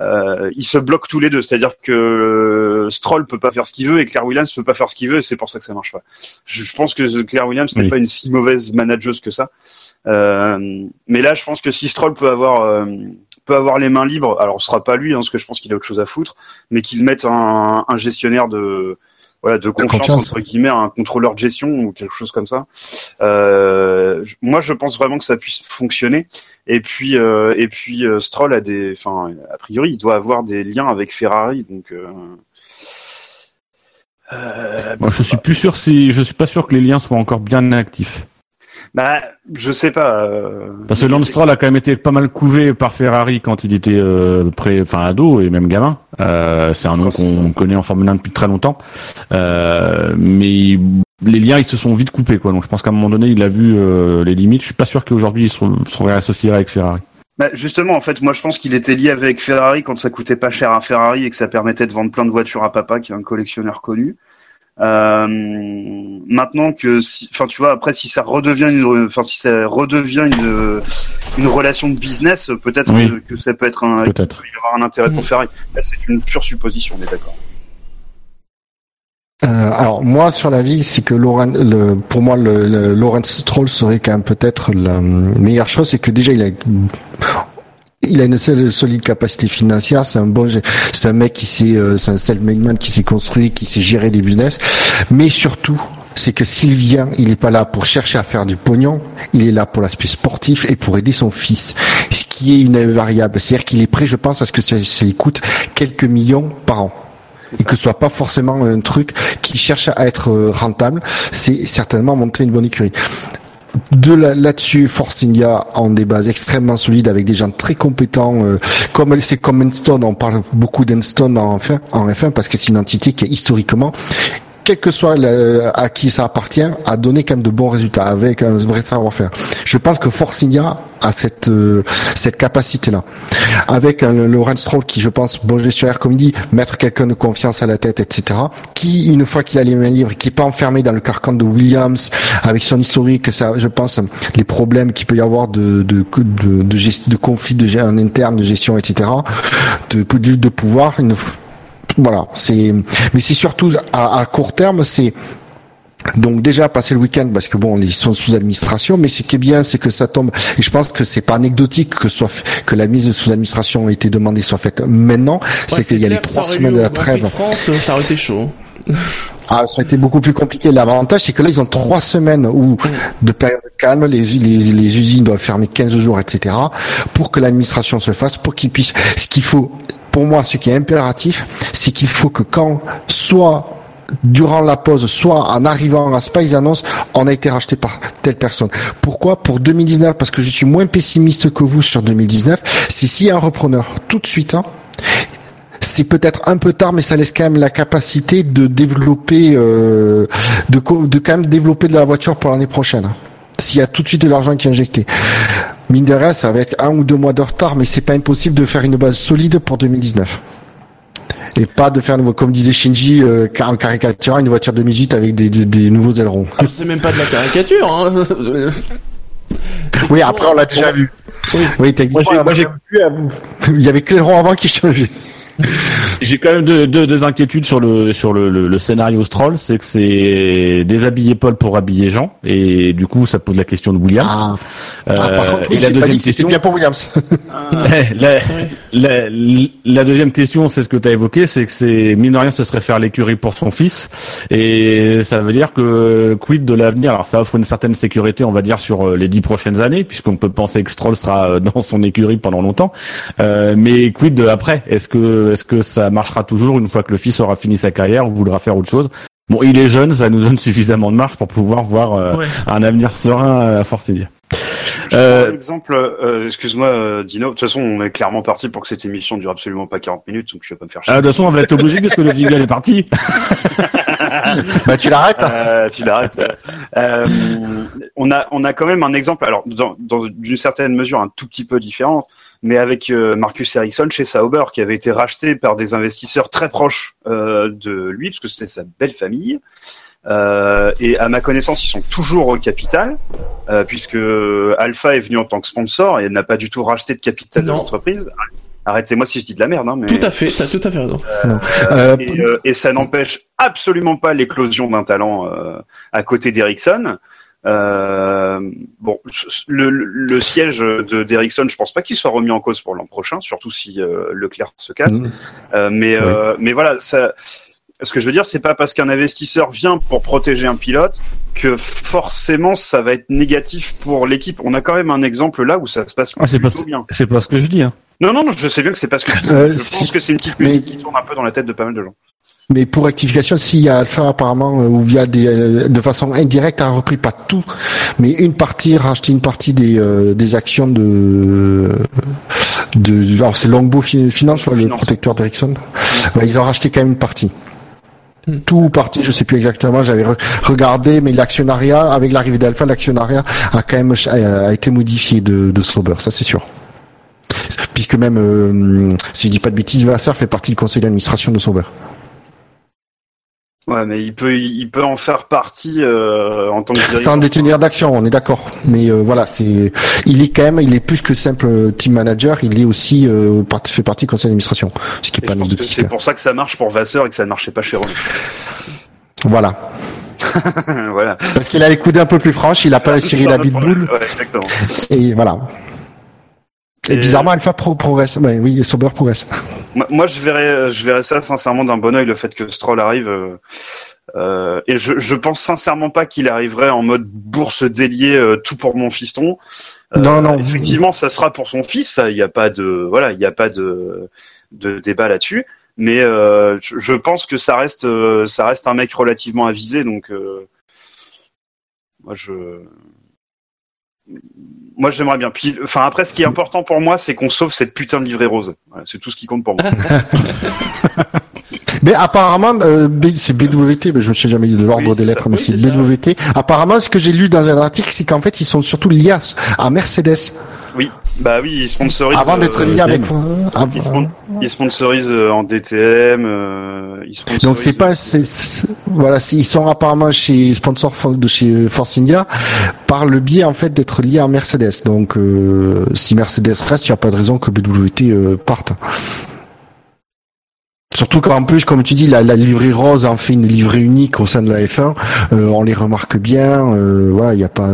euh, ils se bloquent tous les deux. C'est-à-dire que euh, Stroll peut pas faire ce qu'il veut et Claire Williams peut pas faire ce qu'il veut, et c'est pour ça que ça marche pas. Je, je pense que Claire Williams n'est pas une si mauvaise manageuse que ça. Euh, mais là, je pense que si Stroll peut avoir euh, peut avoir les mains libres, alors ce sera pas lui, hein, parce que je pense qu'il a autre chose à foutre, mais qu'il mette un, un gestionnaire de voilà de confiance, confiance. entre guillemets, un contrôleur de gestion ou quelque chose comme ça. Euh, moi, je pense vraiment que ça puisse fonctionner. Et puis euh, et puis euh, Stroll a des, enfin, a priori, il doit avoir des liens avec Ferrari, donc. Euh, euh, Moi, je suis plus sûr si, je suis pas sûr que les liens soient encore bien actifs. Bah, je sais pas. euh, Parce que Lance Stroll a quand même été pas mal couvé par Ferrari quand il était euh, pré, enfin ado et même gamin. Euh, c'est un nom qu'on connaît en Formule 1 depuis très longtemps. Euh, mais les liens ils se sont vite coupés quoi. Donc je pense qu'à un moment donné il a vu euh, les limites. Je suis pas sûr qu'aujourd'hui ils seront, seront associés avec Ferrari. Bah, justement, en fait, moi, je pense qu'il était lié avec Ferrari quand ça coûtait pas cher à Ferrari et que ça permettait de vendre plein de voitures à papa, qui est un collectionneur connu. Euh, maintenant que, si- enfin, tu vois, après, si ça redevient une, enfin, si ça redevient une, une relation de business, peut-être Oui. que, que ça peut être un, Peut-être. qu'il peut y avoir un intérêt pour Mm. Ferrari. Là, c'est une pure supposition, on est d'accord. Euh, alors moi sur la vie, c'est que Lauren, le, pour moi le, le Lawrence Stroll serait quand même peut-être la meilleure chose, c'est que déjà il a il a une solide capacité financière, c'est un bon, c'est un mec qui sait, euh, c'est un self-made qui s'est construit, qui sait gérer des business, mais surtout c'est que s'il vient, il est pas là pour chercher à faire du pognon, il est là pour l'aspect sportif et pour aider son fils, ce qui est une variable, c'est-à-dire qu'il est prêt, je pense, à ce que ça, ça lui coûte quelques millions par an. Et que ce soit pas forcément un truc qui cherche à être euh, rentable, c'est certainement montrer une bonne écurie. De là- là-dessus, Force India ont des bases extrêmement solides avec des gens très compétents. euh, comme c'est comme Enstone, on parle beaucoup d'Enstone en F1, en F1 parce que c'est une entité qui est historiquement quel que soit à qui ça appartient, a donné quand même de bons résultats avec un vrai savoir-faire. Je pense que Force India a cette euh, cette capacité-là, avec un Laurent Stroll qui, je pense, bon gestionnaire comme il dit, mettre quelqu'un de confiance à la tête, etc. Qui, une fois qu'il a les mains libres, qui est pas enfermé dans le carcan de Williams, avec son historique, ça, je pense, les problèmes qu'il peut y avoir de de de, de, gest- de conflits de, en interne, de gestion, etc. De de, de pouvoir. Une, voilà, c'est mais c'est surtout à, à court terme, c'est donc déjà passer le week-end parce que bon ils sont sous administration, mais ce qui est bien c'est que ça tombe et je pense que c'est pas anecdotique que soit que la mise sous administration a été demandée soit faite maintenant. c'est qu'il y a les trois semaines de la trêve. France, ça aurait été chaud. Ah, ça a été beaucoup plus compliqué. L'avantage, c'est que là, ils ont trois semaines où, de période calme, les, les, les usines doivent fermer 15 jours, etc., pour que l'administration se fasse, pour qu'ils puissent, ce qu'il faut, pour moi, ce qui est impératif, c'est qu'il faut que quand, soit durant la pause, soit en arrivant à Spa, ils annoncent on a été racheté par telle personne. Pourquoi? Pour 2019, parce que je suis moins pessimiste que vous sur 2019, c'est s'il y a un repreneur tout de suite, hein, c'est peut-être un peu tard, mais ça laisse quand même la capacité de développer, euh, de, de quand même développer de la voiture pour l'année prochaine. S'il y a tout de suite de l'argent qui est injecté. Mine de rien, être un ou deux mois de retard, mais c'est pas impossible de faire une base solide pour 2019. Et pas de faire, comme disait Shinji, euh, en caricature, une voiture 2018 avec des, des, des nouveaux ailerons. Ah, c'est même pas de la caricature, hein. Oui, après on l'a déjà vu. Oui, techniquement, Moi, j'ai- il y avait que l'aileron avant qui changeait. J'ai quand même deux, deux, deux inquiétudes sur le sur le, le, le scénario Stroll, c'est que c'est déshabiller Paul pour habiller Jean, et du coup ça pose la question de Williams. Ah. Euh, Ah, par contre, oui, et la j'ai pas deuxième dit que c'était question, bien pour Williams. la, la, la deuxième question, c'est ce que tu as évoqué, c'est que c'est mine de rien, ce serait faire l'écurie pour son fils, et ça veut dire que quid de l'avenir? Alors ça offre une certaine sécurité, on va dire, sur euh, les dix prochaines années, puisqu'on peut penser que Stroll sera euh, dans son écurie pendant longtemps. Euh, mais quid de après? Est-ce que est-ce que ça marchera toujours une fois que le fils aura fini sa carrière ou voudra faire autre chose? Bon, il est jeune, ça nous donne suffisamment de marge pour pouvoir voir euh, Ouais. un avenir serein à Force India. Je Euh, exemple, euh, excuse-moi euh, Dino, de toute façon on est clairement parti pour que cette émission dure absolument pas 40 minutes, donc je vais pas me faire Ah, chier. de toute façon, on va être obligé parce que le jingle est parti. Bah tu l'arrêtes. Euh, tu l'arrêtes. Euh, on a on a quand même un exemple, alors dans, dans d'une certaine mesure un tout petit peu différent, mais avec euh, Marcus Ericsson chez Sauber qui avait été racheté par des investisseurs très proches euh, de lui parce que c'était sa belle famille. Euh, et à ma connaissance, ils sont toujours au capital, euh, puisque Alpha est venu en tant que sponsor et n'a pas du tout racheté de capital de Non. l'entreprise. Arrêtez-moi si je dis de la merde, hein, mais Tout à fait, t'as tout à fait raison. Euh, et, euh, et ça n'empêche absolument pas l'éclosion d'un talent euh, à côté d'Ericsson. Euh, bon, le, le- siège de d'Ericsson, je pense pas qu'il soit remis en cause pour l'an prochain, surtout si euh, Leclerc se casse. Mm. Euh, mais euh, mais voilà, ça. Ce que je veux dire, c'est pas parce qu'un investisseur vient pour protéger un pilote que forcément ça va être négatif pour l'équipe. On a quand même un exemple là où ça se passe Ah, c'est pas- bien. C'est pas ce que je dis. Hein. Non, non, non, je sais bien que c'est parce que Euh, je si- pense que c'est une petite mais- musique qui tourne un peu dans la tête de pas mal de gens. Mais pour rectification, s'il y a Alpha apparemment euh, ou via des euh, de façon indirecte a repris pas tout, mais une partie racheté une partie des euh, des actions de de alors c'est Longbow Fi- Finance, le protecteur d'Ericsson. Ouais, ils ont racheté quand même une partie. Hmm. Tout ou partie, je sais plus exactement. J'avais re- regardé, mais l'actionnariat avec l'arrivée d'Alpha, l'actionnariat a quand même ch- a, été modifié de de Sauber, ça c'est sûr. Puisque même, euh, si je dis pas de bêtises, Vasseur fait partie du conseil d'administration de Sauber. Ouais, mais il peut, il peut en faire partie euh, en tant que dirigeant. Sans détenir d'action, on est d'accord. Mais euh, voilà, c'est, il est quand même, il est plus que simple euh, team manager. Il est aussi euh, part- fait partie du conseil d'administration, ce qui est Et pas c'est pour ça que ça marche pour Vasseur et que ça ne marchait pas chez Renault. Voilà, voilà. parce qu'il a les coudes un peu plus franches. Il a pas Cyril C'est un autre Abitboul problème. Ouais, exactement. et voilà. Et, Et- bizarrement, Alpha pro progresse. Ouais, oui, Sauber progresse. Moi, je verrais, je verrais ça sincèrement d'un bon oeil le fait que Stroll arrive. euh, euh, et je, je pense sincèrement pas qu'il arriverait en mode bourse déliée, euh, tout pour mon fiston. Euh, Non, non. Effectivement, ça sera pour son fils. Il n'y a pas de, voilà, il n'y a pas de, de débat là-dessus. Mais euh, je, je pense que ça reste, euh, ça reste un mec relativement avisé. Donc, euh, moi, je, moi, j'aimerais bien. Puis, enfin, après, ce qui est important pour moi, c'est qu'on sauve cette putain de livrée rose. Voilà, c'est tout ce qui compte pour moi. Mais apparemment, euh, c'est BWT, mais je ne sais jamais de l'ordre Oui, des lettres, ça. mais Oui, c'est ça. BWT. Apparemment, ce que j'ai lu dans un article, c'est qu'en fait, ils sont surtout liés à, Mercedes. Oui, bah oui, ils sponsorisent. Avant d'être liés avec. Euh, avant- Ils, spon- ils sponsorisent euh, en DTM. euh, ils sponsorisent Donc c'est pas, c'est, c'est- voilà, c'est- ils sont apparemment chez sponsor de chez Force India par le biais en fait d'être liés à Mercedes. Donc euh, si Mercedes reste, il n'y a pas de raison que BWT euh, parte. Surtout qu'en plus, comme tu dis, la, la livrée rose en fait une livrée unique au sein de la F1. Euh, on les remarque bien. euh, voilà, il n'y a pas.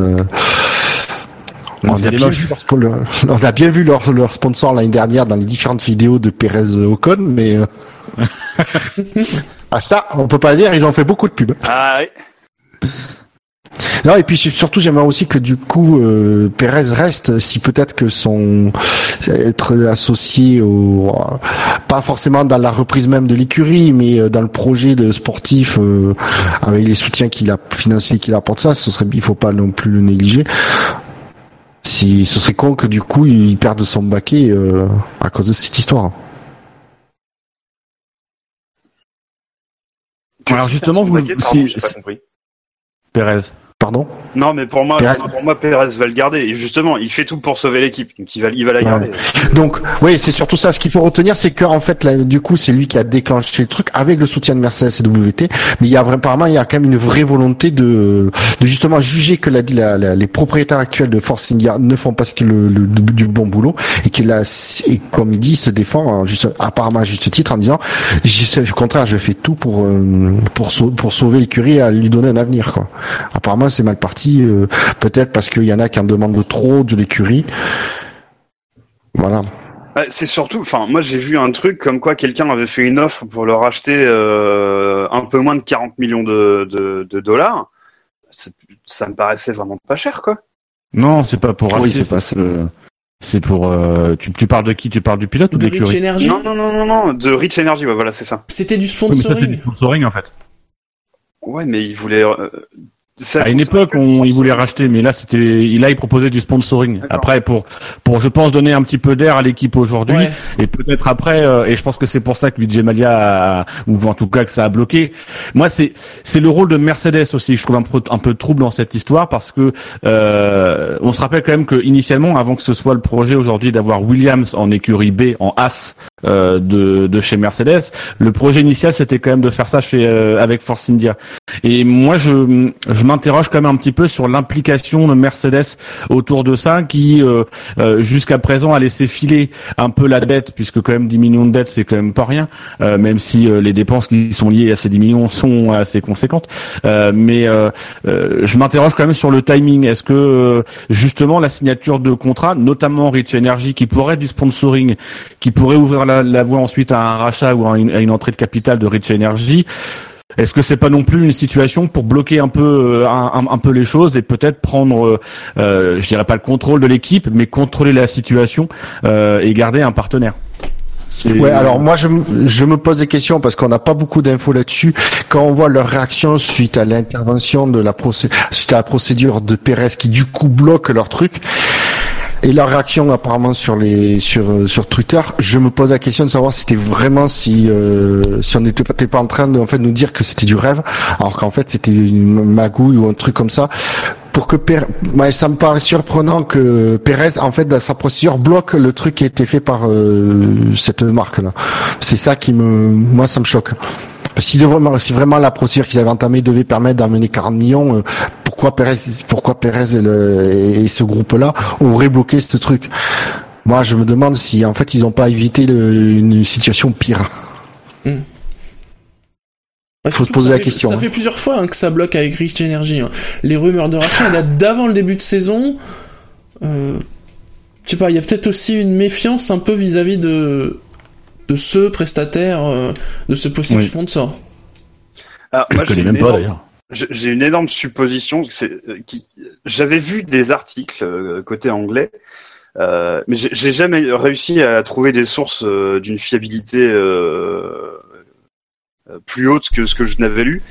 On a, bien vu leur, spo- leur- on a bien vu leur, leur sponsor l'année dernière dans les différentes vidéos de Perez Ocon, mais euh, ah ça, on peut pas le dire, ils ont fait beaucoup de pubs. Ah oui. Non, et puis surtout, j'aimerais aussi que du coup, euh, Perez reste, si peut-être que son être associé au, pas forcément dans la reprise même de l'écurie, mais euh, dans le projet de sportif euh, avec les soutiens qu'il a financiers qu'il apporte ça, ce serait, il faut pas non plus le négliger. Si ce serait con que du coup il perde son baquet euh, à cause de cette histoire. Alors justement, vous, Pardon, si. Pérez. Pardon Non, mais pour moi, Perez- pour moi, Perez va le garder. Et justement, il fait tout pour sauver l'équipe, donc il va, il va la Ouais. garder. Donc, oui, c'est surtout ça. Ce qu'il faut retenir, c'est qu'en fait, là, du coup, c'est lui qui a déclenché le truc avec le soutien de Mercedes et WT. Mais il y a vraiment, apparemment, il y a quand même une vraie volonté de, de justement juger que la, la- la- les propriétaires actuels de Force India ne font pas ce que le, le- du bon boulot et qu'il a, et comme il dit, il se défend, hein, juste, apparemment à juste titre, en disant, au contraire, je fais tout pour, euh, pour, sau- pour sauver l'écurie et à lui donner un avenir, quoi. Apparemment, c'est mal parti, euh, peut-être parce qu'il y en a qui en demandent trop de l'écurie. Voilà. Bah, c'est surtout, enfin, moi j'ai vu un truc comme quoi quelqu'un avait fait une offre pour leur acheter euh, un peu moins de 40 millions de, de, de dollars. Ça, me paraissait vraiment pas cher, quoi. Non, c'est pas pour Oui, acheter. c'est pas c'est ça. que- C'est pour. euh, tu, tu parles de qui? Tu parles du pilote ou De Rich l'écurie Energy. Non, non, non, non, non, de Rich Energy, ouais, voilà, c'est ça. C'était du Oui, mais ça, c'est sponsoring. du sponsoring en fait. Ouais, mais il voulait. euh, ça À une époque, on, il sponsoring. voulait racheter, mais là, c'était, là, il proposait du sponsoring. Après, pour, pour, je pense, donner un petit peu d'air à l'équipe aujourd'hui, Ouais. et peut-être après, euh, et je pense que c'est pour ça que Vijay Malia, a- ou en tout cas que ça a bloqué. Moi, c'est, c'est le rôle de Mercedes aussi. que Je trouve un peu, un peu trouble dans cette histoire parce que, euh, on se rappelle quand même que initialement, avant que ce soit le projet aujourd'hui d'avoir Williams en écurie B, en As, euh, de, de chez Mercedes, le projet initial, c'était quand même de faire ça chez, euh, avec Force India. Et moi, je, je m'interroge quand même un petit peu sur l'implication de Mercedes autour de ça, qui euh, euh, jusqu'à présent a laissé filer un peu la dette, puisque quand même 10 millions de dettes, c'est quand même pas rien, euh, même si les dépenses qui sont liées à ces 10 millions sont assez conséquentes. Mais je m'interroge quand même sur le timing. Est-ce que justement la signature de contrat, notamment Rich Energy, qui pourrait être du sponsoring, qui pourrait ouvrir la, la voie ensuite à un rachat ou à une, entrée de capital de Rich Energy, est-ce que c'est pas non plus une situation pour bloquer un peu euh, un, peu les choses et peut-être prendre, euh, euh, je dirais pas le contrôle de l'équipe, mais contrôler la situation euh, et garder un partenaire? Alors moi je, me- je me pose des questions parce qu'on n'a pas beaucoup d'infos là-dessus. Quand on voit leur réaction suite à l'intervention de la suite à la procédure de Pérez qui du coup bloque leur truc et leur réaction apparemment sur les sur euh, sur Twitter, je me pose la question de savoir si c'était vraiment si euh, si on n'était pas, pas en train de en fait nous dire que c'était du rêve alors qu'en fait c'était une magouille ou un truc comme ça pour que ouais, ça me paraît surprenant que Pérez, en fait, dans sa procédure, bloque le truc qui a été fait par euh, cette marque-là. C'est ça qui me, moi, ça me choque. Si vraiment, si vraiment la procédure qu'ils avaient entamée devait permettre d'amener 40 millions, euh, pourquoi Pérez, pourquoi Pérez et, le, et ce groupe-là auraient bloqué ce truc Moi, je me demande si, en fait, ils n'ont pas évité le- une situation pire. Ouais, Faut se poser la fait- question, Ça hein. fait plusieurs fois hein, que ça bloque avec Rich Energy. hein. Les rumeurs de rachat, il d'avant le début de saison. Euh, je sais pas, il y a peut-être aussi une méfiance un peu vis-à-vis de de ce prestataire, euh, de ce possible Oui. sponsor. Alors, je moi, j'ai même pas d'ailleurs. J'ai une énorme supposition. euh, J'avais vu des articles euh, côté anglais, euh, mais j'ai jamais réussi à trouver des sources euh, d'une fiabilité euh, euh, plus haute que ce que je n'avais lu,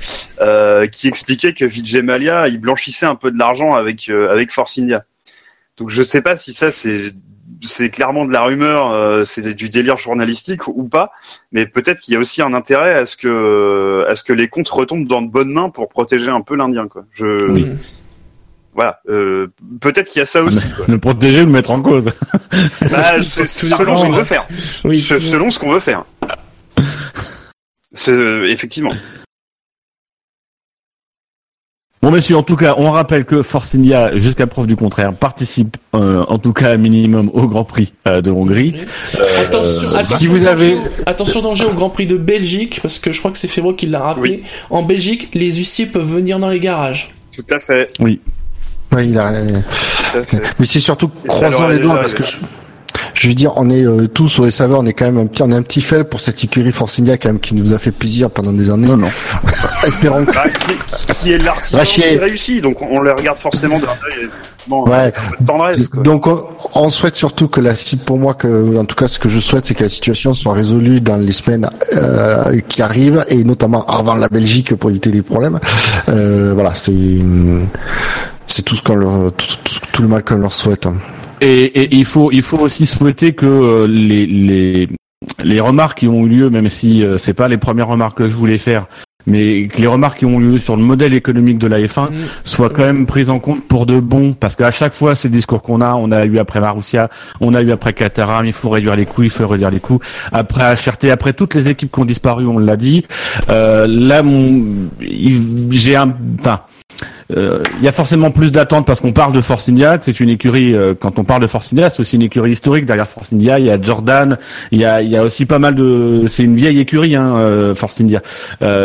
qui expliquait que Vijay Malia il blanchissait un peu de l'argent avec avec Force. Donc je sais pas si ça c'est c'est clairement de la rumeur, euh, c'est du délire journalistique ou pas, mais peut-être qu'il y a aussi un intérêt à ce que à ce que les comptes retombent dans de bonnes mains pour protéger un peu l'Indien quoi. Je Oui. voilà, euh, peut-être qu'il y a ça aussi. Quoi. Le protéger ou le mettre en cause. Bah, c'est- c'est selon ce qu'on veut faire. Oui, selon ce qu'on veut faire. Effectivement. Bon messieurs, en tout cas, on rappelle que Force India, jusqu'à preuve du contraire, participe euh, en tout cas minimum au Grand Prix euh, de Hongrie. Attention, Euh, attention, si vous avez- danger, attention danger au Grand Prix de Belgique, parce que je crois que c'est Févro qui l'a rappelé. En Belgique, les huissiers peuvent venir dans les garages. Tout à fait. Ouais, il a. Mais c'est surtout croisant les doigts parce que je, je veux dire, on est euh, tous au SAV, on est quand même un petit, on est un petit fail pour cette écurie Force India quand même qui nous a fait plaisir pendant des années. Non, non. Espérons que Bah, qui, qui est l'artisan qui réussit, donc on le regarde forcément d'un œil bon, Ouais. tendresse. Quoi. Donc on, on souhaite surtout que la pour moi que en tout cas ce que je souhaite c'est que la situation soit résolue dans les semaines euh, qui arrivent et notamment avant la Belgique pour éviter les problèmes. Euh, voilà, c'est c'est tout ce qu'on leur tout, tout- tout le mal qu'on leur souhaite. Hein. Et, et il faut il faut aussi souhaiter que euh, les les les remarques qui ont eu lieu, même si euh, c'est pas les premières remarques que je voulais faire, mais que les remarques qui ont eu lieu sur le modèle économique de la F1 Mm. soient quand même prises en compte pour de bon, parce qu'à chaque fois, ces discours qu'on a, on a eu après Marussia, on a eu après Caterham, il faut réduire les coûts, il faut réduire les coûts. Après HRT, après toutes les équipes qui ont disparu, on l'a dit. Euh, là, mon, j'ai un, enfin. Euh, Il y a forcément plus d'attentes parce qu'on parle de Force India, c'est une écurie. euh, quand on parle de Force India, c'est aussi une écurie historique derrière Force India. Il y a Jordan, il y a, y a aussi pas mal de. C'est une vieille écurie, hein, euh, Force India.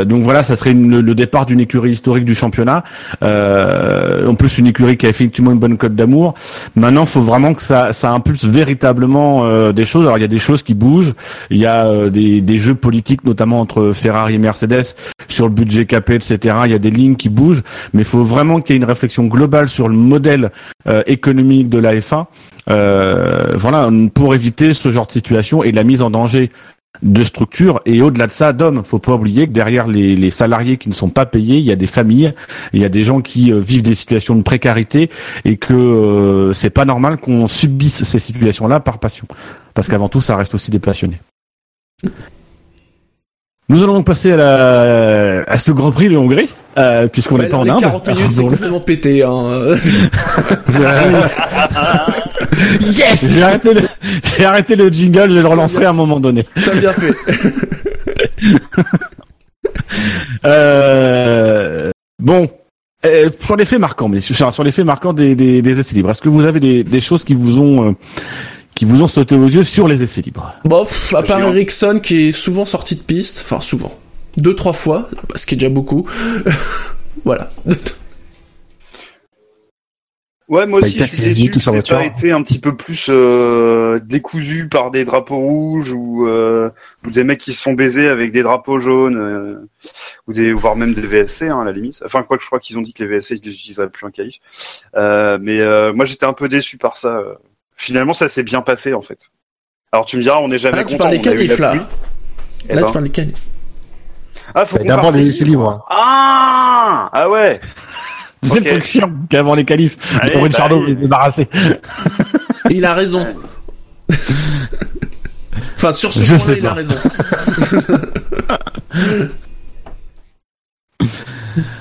Donc voilà, ça serait une- le départ d'une écurie historique du championnat. En plus, une écurie qui a effectivement une bonne cote d'amour. Maintenant, faut vraiment que ça, ça impulse véritablement des choses. Alors, il y a des choses qui bougent. Il y a des, des jeux politiques, notamment entre Ferrari et Mercedes, sur le budget capé, etc. Il y a des lignes qui bougent, mais faut vraiment vraiment qu'il y ait une réflexion globale sur le modèle euh, économique de la F1, euh, voilà, pour éviter ce genre de situation et la mise en danger de structures et au-delà de ça d'hommes. Faut pas oublier que derrière les, salariés qui ne sont pas payés, il y a des familles, il y a des gens qui euh, vivent des situations de précarité et que euh, c'est pas normal qu'on subisse ces situations-là par passion. Parce qu'avant tout, ça reste aussi des passionnés. Nous allons donc passer à, la, à ce Grand Prix de Hongrie, euh, puisqu'on n'est Ouais, pas en Inde. 40 minutes, c'est complètement pété. Hein. Yes J'ai arrêté, le, j'ai arrêté le jingle, je le relancer à un moment donné. T'as bien fait. Euh, bon, euh, sur les faits marquants, mais sur, sur les faits marquants des, des, des essais libres, est-ce que vous avez des, des choses qui vous ont euh, qui vous ont sauté aux yeux sur les essais libres? Bon, pff, à part. Ericsson qui est souvent sorti de piste, enfin souvent, deux trois fois, ce qui est déjà beaucoup. voilà. Ouais, moi Bah, aussi, il je suis déçu que ça pas été un petit peu plus euh, décousu par des drapeaux rouges ou, euh, ou des mecs qui se font baiser avec des drapeaux jaunes euh, ou des voire même des VSC hein, à la limite. Enfin, quoi que je crois qu'ils ont dit que les VSC ils les utiliseraient plus en qualif. Euh, mais euh, moi, j'étais un peu déçu par ça. Finalement, ça s'est bien passé en fait. Alors tu me diras, on n'est jamais Là, tu content. parles des on a eu qualifs là. Eh Là, ben. tu parles des qualifs. Ah, faut Bah, D'abord les essais libres. Ah, ah ouais. Tu sais Ok. le truc chiant qu'avant les qualifs, Allez, Ricciardo bah, est débarrassé. Il a raison. enfin, sur ce Je point-là, il a raison.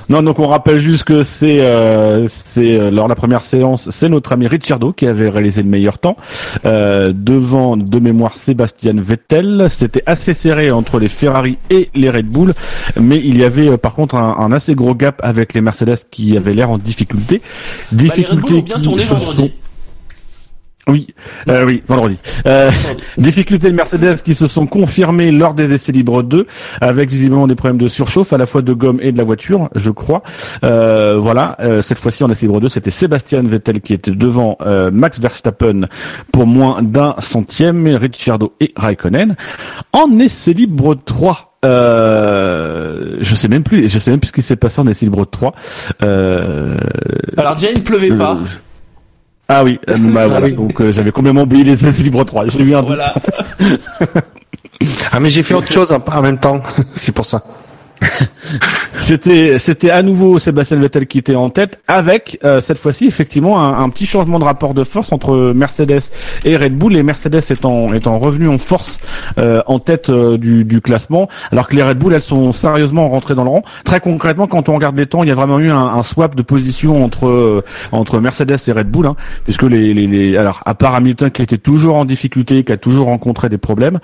Non, donc on rappelle juste que c'est euh, c'est euh, lors de la première séance, c'est notre ami Ricciardo qui avait réalisé le meilleur temps euh, devant de mémoire Sébastien Vettel. C'était assez serré entre les Ferrari et les Red Bull, mais il y avait euh, par contre un, un assez gros gap avec les Mercedes qui avaient l'air en difficulté. Bah, les Red Bull Difficulté ont bien qui tourné vendredi. sont- Oui, euh, oui, vendredi. Euh, Difficultés de Mercedes qui se sont confirmées lors des essais libres 2, avec visiblement des problèmes de surchauffe à la fois de gomme et de la voiture, je crois. Euh, voilà, euh, cette fois-ci en essai libre 2, c'était Sébastien Vettel qui était devant euh, Max Verstappen pour moins d'un centième, Ricciardo et Raikkonen. En essai libre 3, euh, je sais même plus, je sais même plus ce qui s'est passé en essai libre 3. Euh, Alors déjà, il ne pleuvait pas. Ah oui, euh, bah, voilà. donc euh, j'avais complètement oublié les essais libres 3. J'ai eu un doute. Voilà. Ah mais j'ai fait autre chose en, en même temps, c'est pour ça. C'était c'était à nouveau Sébastien Vettel qui était en tête avec euh, cette fois-ci effectivement un, petit changement de rapport de force entre Mercedes et Red Bull. Les Mercedes étant étant revenus en force euh, en tête euh, du, classement, alors que les Red Bull elles sont sérieusement rentrées dans le rang. Très concrètement, quand on regarde les temps, il y a vraiment eu un, swap de position entre entre Mercedes et Red Bull, hein, puisque les, les, alors à part Hamilton qui était toujours en difficulté, qui a toujours rencontré des problèmes.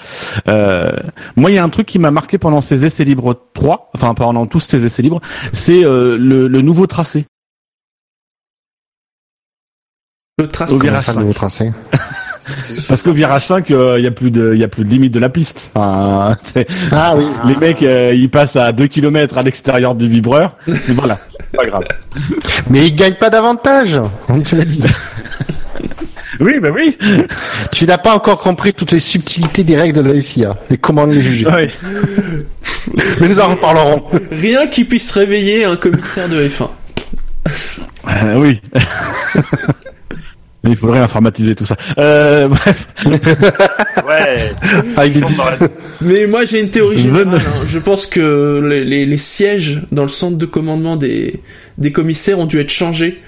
Moi, il y a un truc qui m'a marqué pendant ces essais libres 3, enfin pendant tous ces essais libres, c'est euh, le, le nouveau tracé. Le. Au Comment virage ça, 5. nouveau tracé Parce qu'au virage 5, euh, il y a plus de, il y a plus de limite de la piste. Enfin, Ah oui. les mecs, euh, ils passent à 2 km à l'extérieur du vibreur. Voilà, c'est pas grave. Mais il gagne pas d'avantage, on te l'a dit. Oui, bah oui. tu n'as pas encore compris toutes les subtilités des règles de la FIA et comment les juger. Ouais. Mais nous en reparlerons. Rien qui puisse réveiller un commissaire de F1. Euh, oui. Il faudrait informatiser tout ça. Euh, bref. Ouais. Avec des aurait- Mais moi j'ai une théorie Je générale. hein. Je pense que les, les- les sièges dans le centre de commandement des, des commissaires ont dû être changés.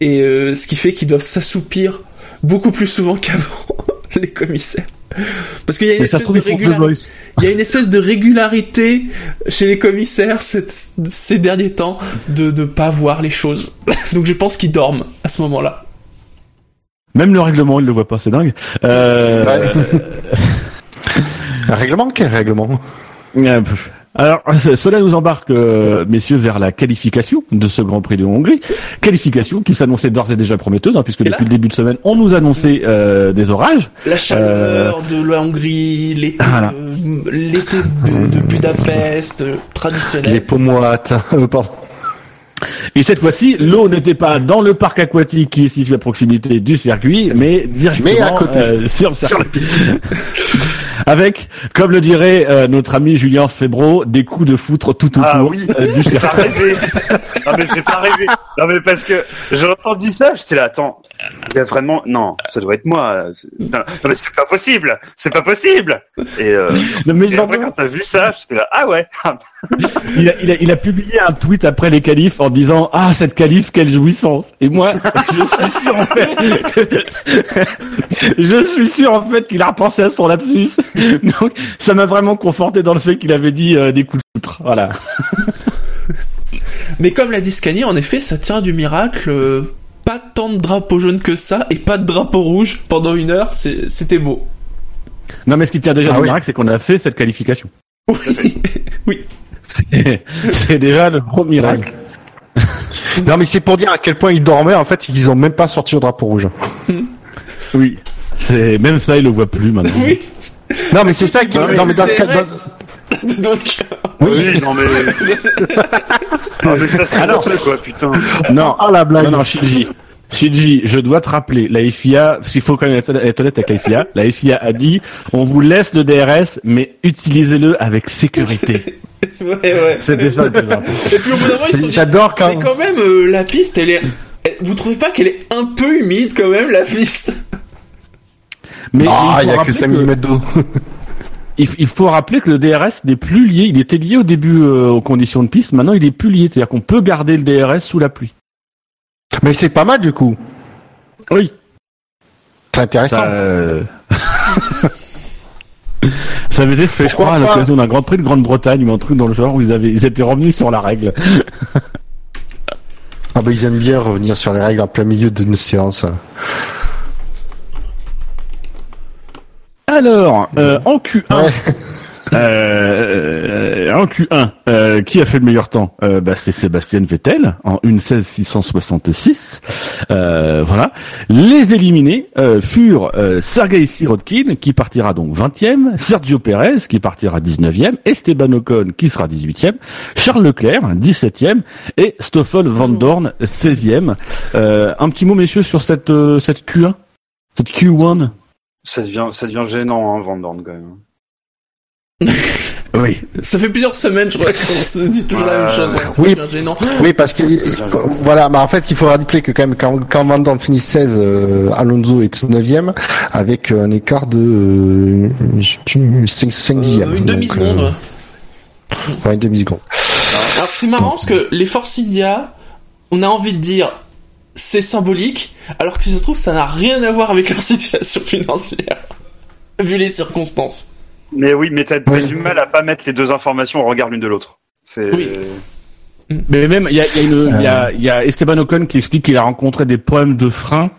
Et euh, ce qui fait qu'ils doivent s'assoupir beaucoup plus souvent qu'avant, les commissaires. Parce qu'il y a une espèce trouve, de ils régularité. voice. Il y a une espèce de régularité chez les commissaires cette- ces derniers temps de ne pas voir les choses. Donc je pense qu'ils dorment à ce moment-là. Même le règlement, il le voit pas, c'est dingue. Euh, Un règlement Quel règlement? Euh. Alors, cela nous embarque, euh, messieurs, vers la qualification de ce Grand Prix de Hongrie. Qualification qui s'annonçait d'ores et déjà prometteuse, hein, puisque Et depuis le début de semaine, on nous annonçait euh, des orages. La chaleur de la Hongrie, l'été, Voilà. euh, l'été de, de Budapest, euh, traditionnel. Les. Euh, pardon. Et cette fois-ci, l'eau n'était pas dans le parc aquatique qui est situé à proximité du circuit, mais directement Mais à côté. euh, sur, la piste. Avec, comme le dirait euh, notre ami Julien Febro, des coups de foutre tout autour Ah oui, euh, du j'ai pas circuit. rêvé. Non mais j'ai pas rêvé. Non mais parce que j'ai entendu ça, j'étais là, attends, il y a vraiment, non, ça doit être moi. C'est- Non, non, mais c'est pas possible, c'est pas possible. Et, euh, Non, mais et après quand t'as vu ça, j'étais là, ah ouais. il, a, il, a, il a publié un tweet après les qualifs en disant ah cette qualif quelle jouissance et moi je suis sûr en fait que- je suis sûr en fait qu'il a repensé à son lapsus donc ça m'a vraiment conforté dans le fait qu'il avait dit euh, des coups de foutre voilà Mais comme l'a dit Scani, en effet, ça tient du miracle. euh, Pas tant de drapeaux jaunes que ça et pas de drapeau rouge pendant une heure. C'était beau. non mais ce qui tient déjà Ah du oui. miracle c'est qu'on a fait cette qualification Oui, oui. c'est déjà le gros miracle Non, mais c'est pour dire à quel point ils dormaient. En fait, ils ont même pas sorti le drapeau rouge. oui c'est même ça il le voit plus maintenant Oui. Non, mais c'est ça qui. Non, mais dans ce cas, dans- Donc, Oui, non mais. non mais ça c'est Alors- n'importe quoi, putain. non Ah la blague. Non, non, Shinji. Shinji, je dois te rappeler, la FIA, s'il faut quand même être honnête avec la FIA, la FIA a dit, on vous laisse le DRS, mais utilisez-le avec sécurité. ouais, ouais. C'était ça. Et puis au bout d'un moment, ils sont J'adore quand. mais quand même, euh, la piste, elle est. Vous trouvez pas qu'elle est un peu humide quand même, la piste? Mais Ah, il y a que rappeler 5 mm d'eau. Il, il faut rappeler que le DRS n'est plus lié, il était lié au début euh, aux conditions de piste, maintenant il est plus lié, c'est-à-dire qu'on peut garder le DRS sous la pluie. Mais c'est pas mal du coup. Oui. C'est intéressant. Ça, euh, ça avait été fait, je crois, à l'occasion d'un Grand Prix de Grande-Bretagne ou un truc dans le genre où ils avaient, ils étaient revenus sur la règle. Ah bah ils aiment bien revenir sur les règles en plein milieu d'une séance. Alors, euh, en Q1, Ouais. euh, en Q1, euh, qui a fait le meilleur temps? Euh, bah, C'est Sébastien Vettel en 1.16.666. Euh, voilà. Les éliminés euh, furent euh, Sergei Sirotkin qui partira donc 20e, Sergio Perez qui partira 19e, Esteban Ocon qui sera 18e, Charles Leclerc 17e et Stoffel Van Dorn 16e. Euh, un petit mot messieurs sur cette euh, cette Q1, cette Q1. Ça devient, ça devient gênant, hein, Van Dorn quand même. Oui. Ça fait plusieurs semaines, je crois, qu'on se dit toujours la même Ouais. chose. hein. Oui. Gênant. Oui, parce que voilà, mais en fait, il faut rappeler que quand même quand, quand Van Dorn finit 16, euh, Alonso est 9e avec un écart de euh, je sais plus, 5, 5 dixièmes. Euh, une Donc, demi-seconde. euh, ouais, une demi-seconde. Alors c'est marrant parce que les Force India, on a envie de dire c'est symbolique, alors que si ça se trouve ça n'a rien à voir avec leur situation financière, vu les circonstances. Mais oui, mais t'as Oui. du mal à pas mettre les deux informations au regard l'une de l'autre. C'est. Oui. Mais même, il y a, il y, a une- il y, a, il y a Esteban Ocon qui explique qu'il a rencontré des problèmes de frein.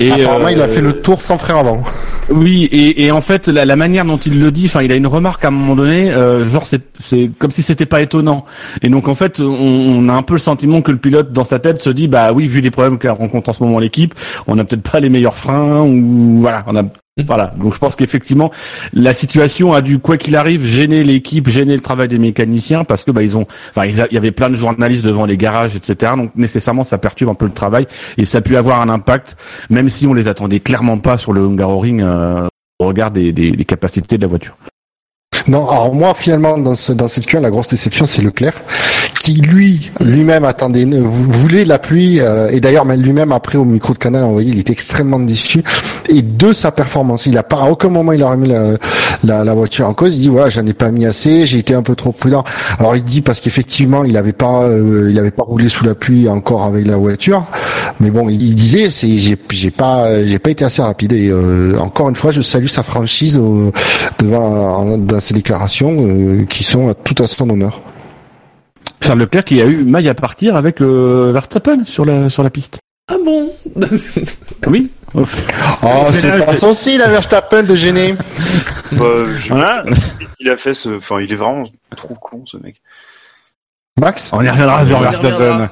Et, Apparemment, il a euh, fait le tour sans frein avant. Oui, et, et en fait, la, la manière dont il le dit, enfin, il a une remarque à un moment donné, euh, genre c'est c'est comme si c'était pas étonnant. Et donc en fait, on, on a un peu le sentiment que le pilote dans sa tête se dit, bah oui, vu les problèmes qu'elle rencontre en ce moment l'équipe, on a peut-être pas les meilleurs freins ou voilà, on a voilà. Donc je pense qu'effectivement, la situation a dû quoi qu'il arrive gêner l'équipe, gêner le travail des mécaniciens parce que bah ils ont, enfin il y avait plein de journalistes devant les garages, etc. Donc nécessairement ça perturbe un peu le travail et ça a pu avoir un impact, même si on les attendait clairement pas sur le Hungaroring euh, au regard des, capacités de la voiture. Non, alors moi finalement dans ce dans cette queue, la grosse déception c'est Leclerc qui lui lui-même attendait vou- voulait la pluie euh, et d'ailleurs même lui-même après au micro de canal envoyé il était extrêmement déçu. Et de sa performance il a pas à aucun moment il a remis la, la, la voiture en cause. Il dit voilà j'en ai pas mis assez j'ai été un peu trop prudent. Alors il dit parce qu'effectivement il avait pas euh, il avait pas roulé sous la pluie encore avec la voiture. Mais bon il, disait c'est j'ai j'ai pas j'ai pas été assez rapide. Et euh, encore une fois je salue sa franchise au- devant dans ses déclarations euh, qui sont tout à son honneur. Charles Leclerc qui a eu maille à partir avec euh, Verstappen sur la sur la piste. Ah bon? Oui. Oh, c'est pas son style à Verstappen de gêner. Bah, je- Voilà. Il a fait ce. Enfin, il est vraiment trop con ce mec. Max, On y reviendra sur Verstappen.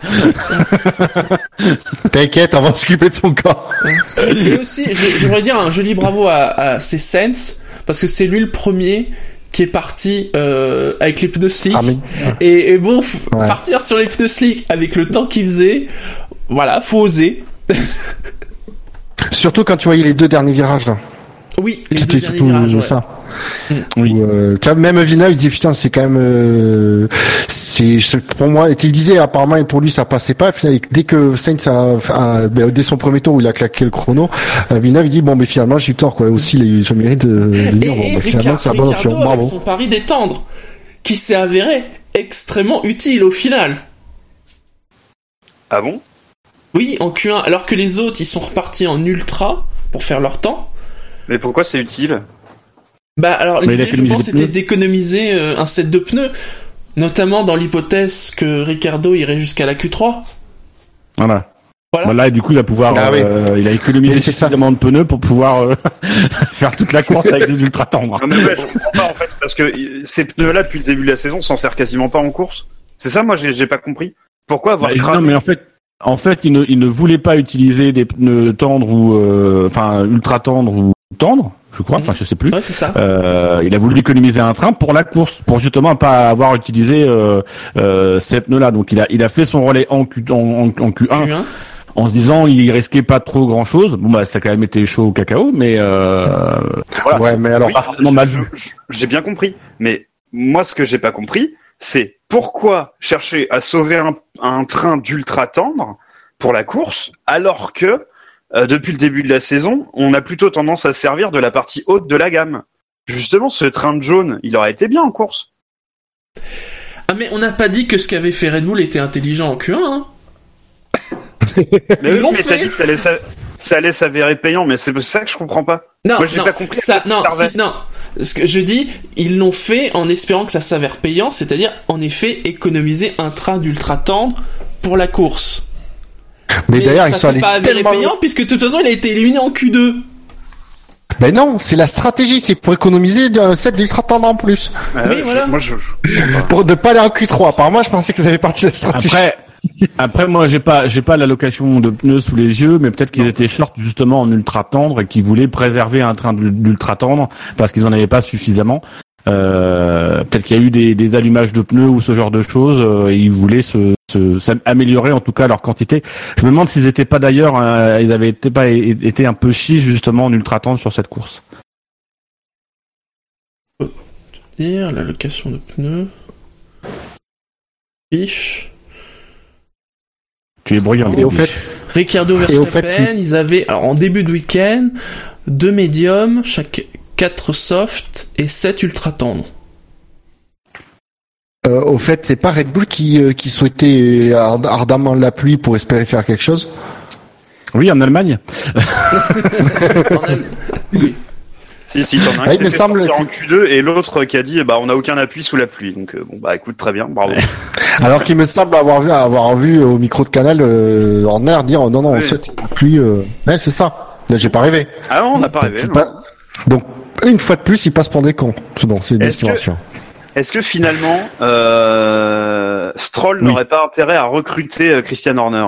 t'inquiète, on va s'occuper de son corps. Et aussi, j'aimerais dire un joli bravo à, à ses Saints, parce que c'est lui le premier qui est parti euh, avec les pneus slick. Ah, mais- Et, et bon, Ouais. partir sur les pneus slick avec le temps qu'il faisait, voilà, faut oser. Surtout quand tu voyais les deux derniers virages là. Oui, les deux C'était derniers surtout virages. ouais. ça. Oui. Où, euh, tu vois, même Villeneuve, il disait putain, c'est quand même, euh, c'est pour moi. Et il disait apparemment et pour lui ça passait pas. Finalement, Dès que Sainz a, a- ben, dès son premier tour où il a claqué le chrono, euh, Villeneuve il dit bon mais finalement j'ai eu tort quoi. Aussi il se mérite de, de dire bon Et, et finalement Ricard- c'est la bonne Ricardo option. avec Bravo. son pari d'étendre, qui s'est avéré extrêmement utile au final. Ah bon? Oui, en Q1, alors que les autres, ils sont repartis en ultra pour faire leur temps. Mais pourquoi c'est utile? Bah alors l'idée, je pense, c'était d'économiser euh, un set de pneus, notamment dans l'hypothèse que Ricardo irait jusqu'à la Q3. Voilà. Voilà. Voilà, et du coup, il va pouvoir, Ah oui. euh, il a économisé suffisamment de pneus pour pouvoir euh, faire toute la course avec des ultra tendres. Non, mais ouais, je comprends pas en fait, parce que euh, ces pneus-là, depuis le début de la saison, s'en sert quasiment pas en course. C'est ça, moi, j'ai j'ai pas compris. Pourquoi avoir Bah, non, mais en fait, en fait, il ne, il ne voulait pas utiliser des pneus tendres ou, euh, enfin, ultra tendres ou tendres, je crois, enfin, je sais plus. Ouais, c'est ça. Euh, il a voulu économiser un train pour la course, pour justement pas avoir utilisé euh, euh, ces pneus-là. Donc il a, il a fait son relais en, Q, en, en, en Q1 Q1. en se disant il risquait pas trop grand-chose. Bon bah ça a quand même été chaud au cacao, mais euh, voilà. Ouais mais alors Oui, pas forcément mal J'ai bien compris, mais moi, ce que j'ai pas compris, c'est pourquoi chercher à sauver un, un train d'ultra tendre pour la course, alors que euh, depuis le début de la saison, on a plutôt tendance à se servir de la partie haute de la gamme. Justement, ce train de jaune, il aurait été bien en course. Ah mais on n'a pas dit que ce qu'avait fait Red Bull était intelligent en Q1. Hein. Mais oui, mais t'as dit que ça allait, ça allait s'avérer payant, mais c'est ça que je comprends pas. Non, Moi, j'ai non, pas compris ça, non, si- non. Ce que je dis, ils l'ont fait en espérant que ça s'avère payant, c'est-à-dire en effet économiser un train d'ultra tendre pour la course. mais, d'ailleurs sont s'est allés pas avéré tellement payant puisque de toute façon il a été éliminé en Q2. Ben non, c'est la stratégie, c'est pour économiser un set d'ultra tendres en plus. Euh, Oui, je- voilà. Moi, je, je- Pour ne pas aller en Q3. Apparemment, je pensais que ça avait partie de la stratégie. Après, après moi j'ai pas j'ai pas l'allocation de pneus sous les yeux, mais peut-être qu'ils étaient short justement en ultra tendre et qu'ils voulaient préserver un train d'ul- d'ultra tendre parce qu'ils en avaient pas suffisamment. Euh, peut-être qu'il y a eu des, des allumages de pneus ou ce genre de choses. euh, et ils voulaient se, se s'am- améliorer en tout cas leur quantité. Je me demande s'ils étaient pas d'ailleurs, euh, ils avaient été pas été un peu chiches justement en ultra tendre sur cette course. Dire l'allocation de pneus. Fiche. Tu es bruyant. Et au fait, Ricardo Verstappen, fait, ils avaient, alors en début de week-end, deux médiums, chaque 4 soft et 7 ultra tendres. euh, au fait, c'est pas Red Bull qui, euh, qui souhaitait ard- ardemment la pluie pour espérer faire quelque chose? Oui, en Allemagne. En Si, si, t'en as un Ah, qui il me semble sortir en Q2 et l'autre qui a dit, bah, on n'a aucun appui sous la pluie. Donc, euh, bon, bah, écoute, très bien, bravo. Alors qu'il me semble avoir vu, avoir vu au micro de canal euh, en air dire oh, non non on Oui. souhaite la pluie. Euh... Ouais, c'est ça. J'ai pas rêvé. Ah non, on n'a pas rêvé. Donc une fois de plus, il passe pour des cons. Bon, c'est une Est-ce que- estimation. Est-ce que finalement, euh, Stroll Oui. n'aurait pas intérêt à recruter Christian Horner?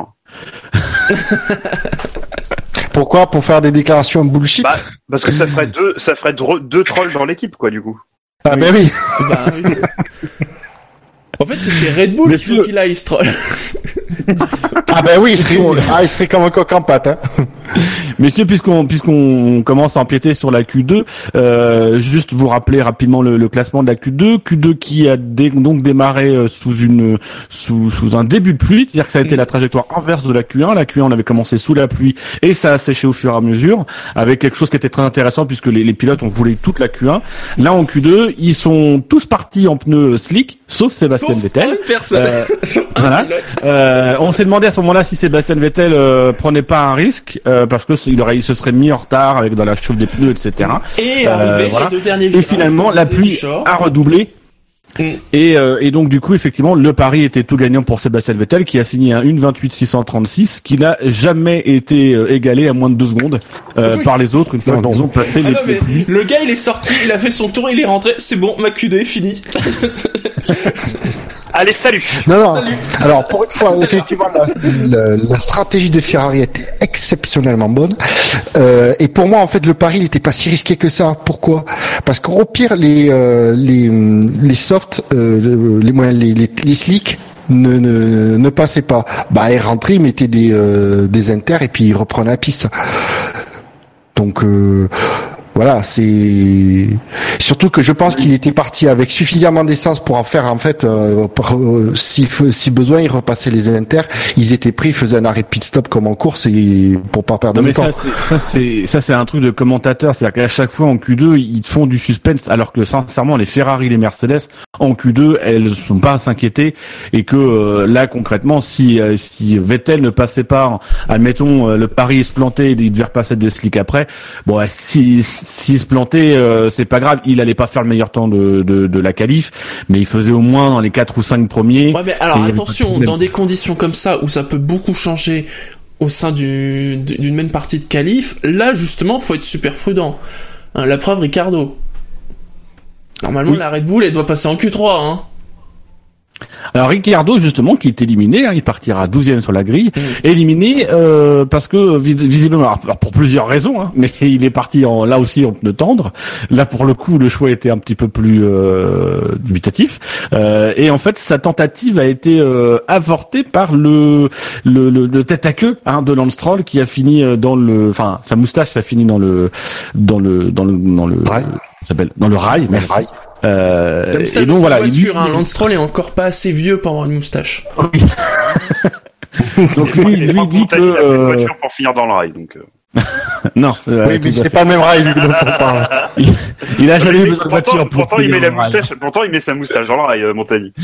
Pourquoi? Pour faire des déclarations bullshit Bah, Parce que ça ferait deux, ça ferait deux, trolls dans l'équipe, quoi, du coup. Ah ben oui. Bah, oui. En fait, c'est chez Red Bull qu'il faut qu'il aille, Stroll. Ah ben oui, il serait, ah, il serait comme un coq en pâte. Hein. Messieurs, puisqu'on puisqu'on commence à empiéter sur la Q2, euh, juste vous rappeler rapidement le, le classement de la Q2, Q2 qui a dé- donc démarré euh, sous une sous, sous un début de pluie, c'est-à-dire que ça a été la trajectoire inverse de la Q1. La Q1 on avait commencé sous la pluie et ça a séché au fur et à mesure, avec quelque chose qui était très intéressant puisque les, les pilotes ont roulé toute la Q1. Là en Q2, ils sont tous partis en pneus slick, sauf Sébastien Sauf Vettel. une personne. Euh, voilà. Euh, on s'est demandé à ce moment-là si Sébastien Vettel euh, prenait pas un risque parce que il aurait, il se serait mis en retard avec dans la chauffe des pneus, etc. Et arrivé voilà. finalement, la pluie a redoublé. Et, euh, et donc du coup, effectivement, le pari était tout gagnant pour Sébastien Vettel qui a signé un 1.28.636 qui n'a jamais été euh, égalé à moins de deux secondes euh, Oui. par les autres une fois non. qu'ils ont passé Ah les non, le gars il est sorti, il a fait son tour, il est rentré, c'est bon, ma Q2 est finie. Allez, salut Non, non. Alors, pour une fois, effectivement, la, la- la stratégie de Ferrari était exceptionnellement bonne. Euh, et pour moi, en fait, le pari il n'était pas si risqué que ça. Pourquoi? Parce qu'au pire, les euh, les les softs, euh, les moyens, les, les, les slicks ne, ne ne passaient pas. Bah, il rentrait, il mettait des euh, des inters et puis il reprenait la piste. Donc euh, voilà, c'est surtout que je pense qu'il était parti avec suffisamment d'essence pour en faire en fait, euh, pour, euh, si, si besoin, il repassait les inters. Ils étaient pris, ils faisaient un arrêt de pit stop comme en course et pour pas perdre Non de mais temps. ça c'est ça c'est ça c'est un truc de commentateur, c'est-à-dire qu'à chaque fois en Q2 ils font du suspense, alors que sincèrement les Ferrari, les Mercedes en Q2 elles sont pas à s'inquiéter et que euh, là concrètement si euh, si Vettel ne passait pas, admettons le pari se plantait, il devait repasser des slicks après, bon bah, si s'il se plantait euh, c'est pas grave, il allait pas faire le meilleur temps de de, de la qualif, mais il faisait au moins dans les quatre ou cinq premiers. Ouais, mais alors de attention, dans des conditions comme ça où ça peut beaucoup changer au sein du- d'une même partie de qualif, là justement, faut être super prudent. Hein, la preuve, Ricardo. Normalement, Oui. la Red Bull, elle doit passer en Q3. Hein. Alors Ricciardo justement qui est éliminé, hein, il partira 12e sur la grille, éliminé euh, parce que vis- visiblement alors, pour plusieurs raisons, hein, mais il est parti en là aussi en pneu tendre. Là pour le coup le choix était un petit peu plus euh, dubitatif Euh, et en fait sa tentative a été euh, avortée par le le, le, le tête à queue hein, de Lance Stroll qui a fini euh, dans le, enfin sa moustache a fini dans le dans le dans le dans le s'appelle dans le rail. Merci. rail. Euh, Comme ça, et donc voilà, il- voiture, hein, Lance Stroll est encore pas assez vieux pour avoir une moustache. donc lui, lui dit que il a une euh, voiture pour finir dans le rail, donc... non, euh, Oui, mais c'est pas le même rail dont on parle. il, il a jamais eu besoin de pourtant, voiture pour pourtant, il met la moustache, pourtant, il met sa moustache dans le rail, euh, Montagny.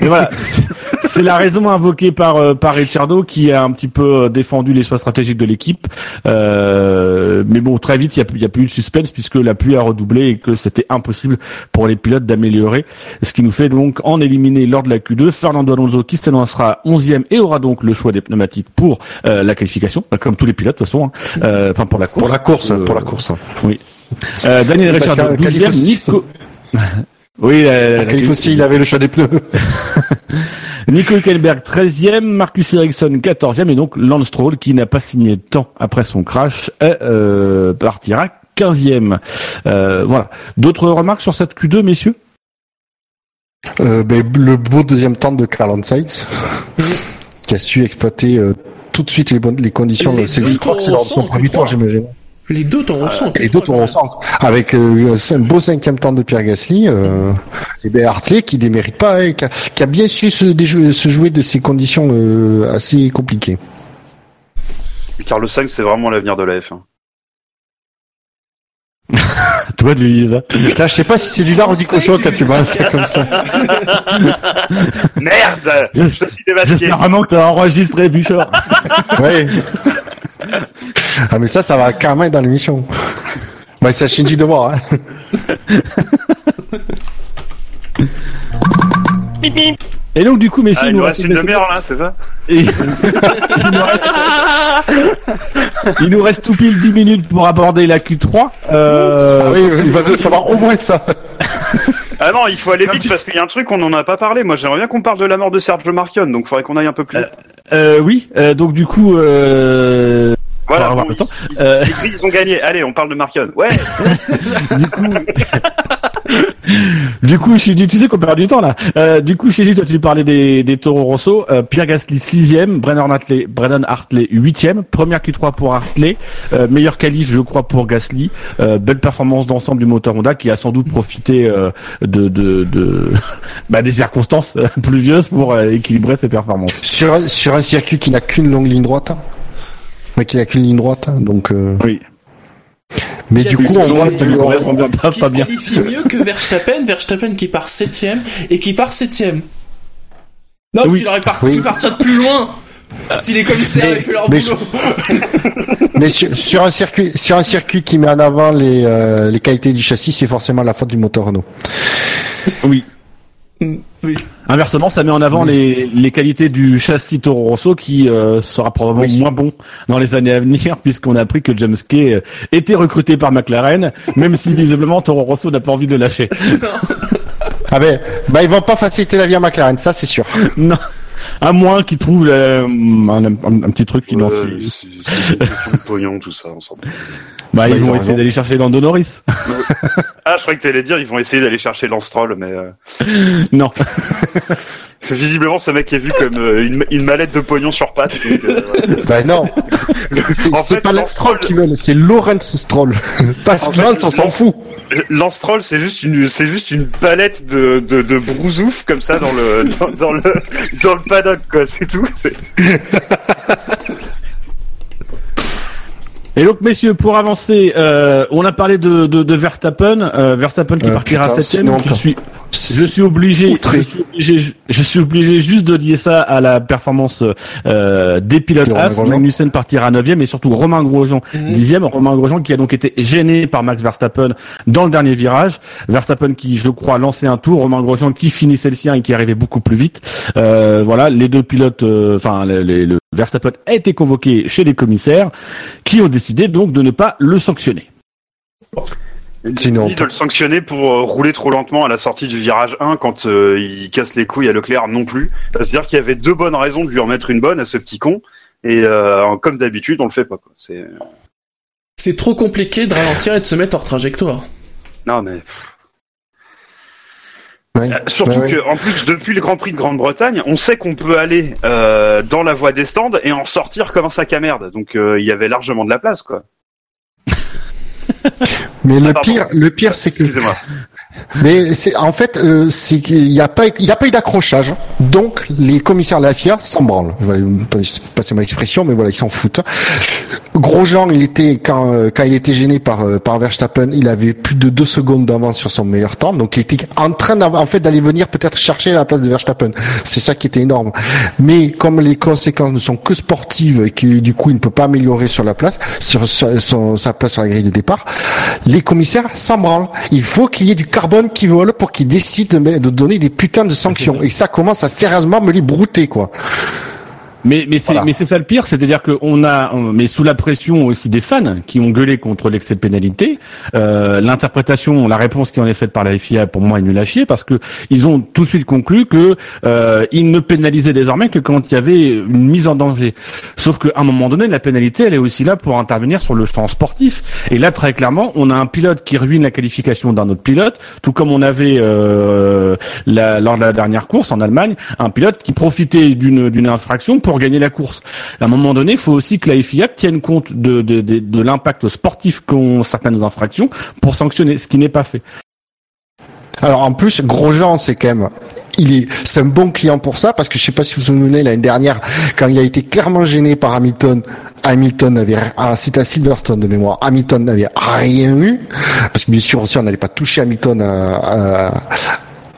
Mais voilà, c'est- la raison invoquée par euh, par Ricciardo qui a un petit peu défendu les choix stratégiques de l'équipe. Euh, mais bon, très vite, il y a, y a plus eu de suspense puisque la pluie a redoublé et que c'était impossible pour les pilotes d'améliorer. Ce qui nous fait donc en éliminer lors de la Q2 Fernando Alonso qui s'annoncera 11e et aura donc le choix des pneumatiques pour euh, la qualification, comme tous les pilotes de toute façon. hein. Euh, Enfin pour la course. Pour la course, Euh, pour la course. Oui. Euh, Daniel qu'à- 12e, Calif- Nico. oui, la, la- Il faut aussi, il avait le choix des pneus. Nico Hülkenberg 13e, Marcus Ericsson 14e et donc Lance Stroll qui n'a pas signé de temps après son crash euh, euh, partira 15e. Euh, voilà. D'autres remarques sur cette Q2, messieurs? Euh, ben, le beau deuxième temps de Carl Sainz, qui a su exploiter euh, tout de suite les bonnes les conditions. Les je crois que c'est de son tours premier tour, Q3. j'imagine. Les deux t'en ressent. Les deux tours ensemble. Avec euh, un beau cinquième temps de Pierre Gasly, euh, et ben Hartley qui démérite pas, et qui, a, qui a bien su se, déjouer- se jouer de ces conditions euh, assez compliquées. Carlos Sainz, c'est vraiment l'avenir de la F1. Toi, Lisa. Putain, je sais pas si c'est du lard ou du cochon quand tu balances ça comme ça. Merde Je suis dévasté. J'espère vraiment que tu as enregistré Bouchard. Ouais. Ah mais ça, ça va carrément être dans l'émission. Bah c'est à Shinji de voir. Hein. Et donc, du coup, messieurs, Ah, il il nous nous reste reste une demi-heure, là, c'est ça Et- il, nous reste... il nous reste tout pile 10 minutes pour aborder la Q3. Euh, Ah oui, il va falloir au moins ça. Ah non, il faut aller vite parce qu'il y a un truc, on n'en a pas parlé. Moi, j'aimerais bien qu'on parle de la mort de Sergio Marchionne, donc il faudrait qu'on aille un peu plus vite. euh, oui, euh, donc du coup, euh, voilà, bon, le temps. ils, ils- Euh. ils ont gagné. Allez, on parle de Marchionne. Ouais du coup, du coup, Shiji, tu sais qu'on perd du temps là. Euh, du coup, Shiji, toi, tu parlais des, des Toro Rosso. Euh, Pierre Gasly sixième, Brennan Hartley, Brennan Hartley huitième, première Q3 pour Hartley, euh, meilleur qualif, je crois, pour Gasly. Euh, belle performance d'ensemble du moteur Honda qui a sans doute profité euh, de, de, de bah, des circonstances euh, pluvieuses pour équilibrer ses performances. Sur un, sur un circuit qui n'a qu'une longue ligne droite. hein. Mais qui n'a qu'une ligne droite, hein, donc. euh, Oui. Mais du coup, ça lui correspond bien, pas, Qui pas se bien. qualifie mieux que Verstappen, Verstappen qui part septième et qui part septième. Non, parce Oui. qu'il aurait par- Oui. pu partir de plus loin. Si les commissaires Mais- avaient fait leur mais- boulot. Mais sur, sur un circuit, sur un circuit qui met en avant les, euh, les qualités du châssis, c'est forcément la faute du moteur Renault. Oui. Oui. Inversement, ça met en avant les, les qualités du châssis Toro Rosso qui euh, sera probablement Oui. moins bon dans les années à venir puisqu'on a appris que James Kay euh, était recruté par McLaren, même si visiblement Toro Rosso n'a pas envie de lâcher. Ah ben, bah ils vont pas faciliter la vie à McLaren, ça c'est sûr. non. À moins qu'ils trouvent euh, un, un- un petit truc Ouais, financier. c'est c'est une question de pognon, tout ça, on s'en fout. Bah, ils ils vont ont essayer d'aller chercher Lando Norris. Ah, je croyais que t'allais dire, ils vont essayer d'aller chercher Lance Stroll, mais euh, non. Parce que visiblement, ce mec est vu comme euh, une, une mallette de pognon sur pattes. donc, euh, ouais. Bah non. C'est En c'est fait, pas Lance qui veulent, c'est Lawrence Stroll. pas En fait, Lance, on s'en fout. Lance Stroll, c'est juste une, c'est juste une palette de, de, de brousouf comme ça dans le, dans, dans le, dans le paddock, quoi. C'est tout. C'est- Et donc, messieurs, pour avancer, euh, on a parlé de, de, de Verstappen, euh, Verstappen qui Euh, partira putain, septième. c'est une Je suis, obligé, je suis obligé, je suis obligé juste de lier ça à la performance euh, des pilotes As. Magnussen partira neuvième et surtout Romain Grosjean Mhm. dixième. Romain Grosjean qui a donc été gêné par Max Verstappen dans le dernier virage. Verstappen qui, je crois, lançait un tour. Romain Grosjean qui finissait le sien et qui arrivait beaucoup plus vite. Euh, voilà, les deux pilotes, euh, enfin, le, le- le Verstappen a été convoqué chez les commissaires qui ont décidé donc de ne pas le sanctionner. Une Ni de le sanctionner pour euh, rouler trop lentement à la sortie du virage 1 quand euh, il casse les couilles à Leclerc non plus. C'est-à-dire qu'il y avait deux bonnes raisons de lui en mettre une bonne à ce petit con. Et euh, comme d'habitude, on le fait pas. Quoi. C'est C'est trop compliqué de ralentir et de se mettre hors trajectoire. non mais Ouais. Surtout Ouais, ouais. que en plus depuis le Grand Prix de Grande-Bretagne, on sait qu'on peut aller euh, dans la voie des stands et en sortir comme un sac à merde. Donc euh, il y avait largement de la place quoi. Mais le Ah, pardon. pire, le pire c'est que. Mais c'est en fait, euh, n'y a pas, il y a pas eu d'accrochage. Donc les commissaires de la FIA s'en branlent. Je vais passer mon expression, mais voilà, ils s'en foutent. Grosjean, il était quand euh, quand il était gêné par euh, par Verstappen, il avait plus de deux secondes d'avance sur son meilleur temps. Donc il était en train en fait d'aller venir peut-être chercher la place de Verstappen. C'est ça qui était énorme. Mais comme les conséquences ne sont que sportives et que du coup il ne peut pas améliorer sur la place, sur, sa place sur la grille de départ, les commissaires s'en branlent. Il faut qu'il y ait du carbone qui vole pour qu'ils décident de, de donner des putains de sanctions. Et ça commence à sérieusement me les brouter, quoi. Mais mais c'est Voilà. mais c'est ça le pire, c'est-à-dire que on a mais sous la pression aussi des fans qui ont gueulé contre l'excès de pénalité, euh, l'interprétation, la réponse qui en est faite par la FIA pour moi est nulle à chier parce que ils ont tout de suite conclu que euh, ils ne pénalisaient désormais que quand il y avait une mise en danger. Sauf qu'à un moment donné, la pénalité elle est aussi là pour intervenir sur le champ sportif. Et là très clairement, on a un pilote qui ruine la qualification d'un autre pilote, tout comme on avait euh, la- lors de la dernière course en Allemagne, un pilote qui profitait d'une d'une infraction pour gagner la course. À un moment donné, il faut aussi que la FIA tienne compte de, l'impact sportif qu'ont certaines infractions pour sanctionner, ce qui n'est pas fait. Alors en plus, Grosjean, c'est quand même, il est, c'est un bon client pour ça parce que je sais pas si vous vous souvenez l'année dernière quand il a été clairement gêné par Hamilton. Hamilton avait, ah, c'était à Silverstone de mémoire. Hamilton n'avait rien eu parce que bien sûr aussi on n'allait pas toucher Hamilton à- à-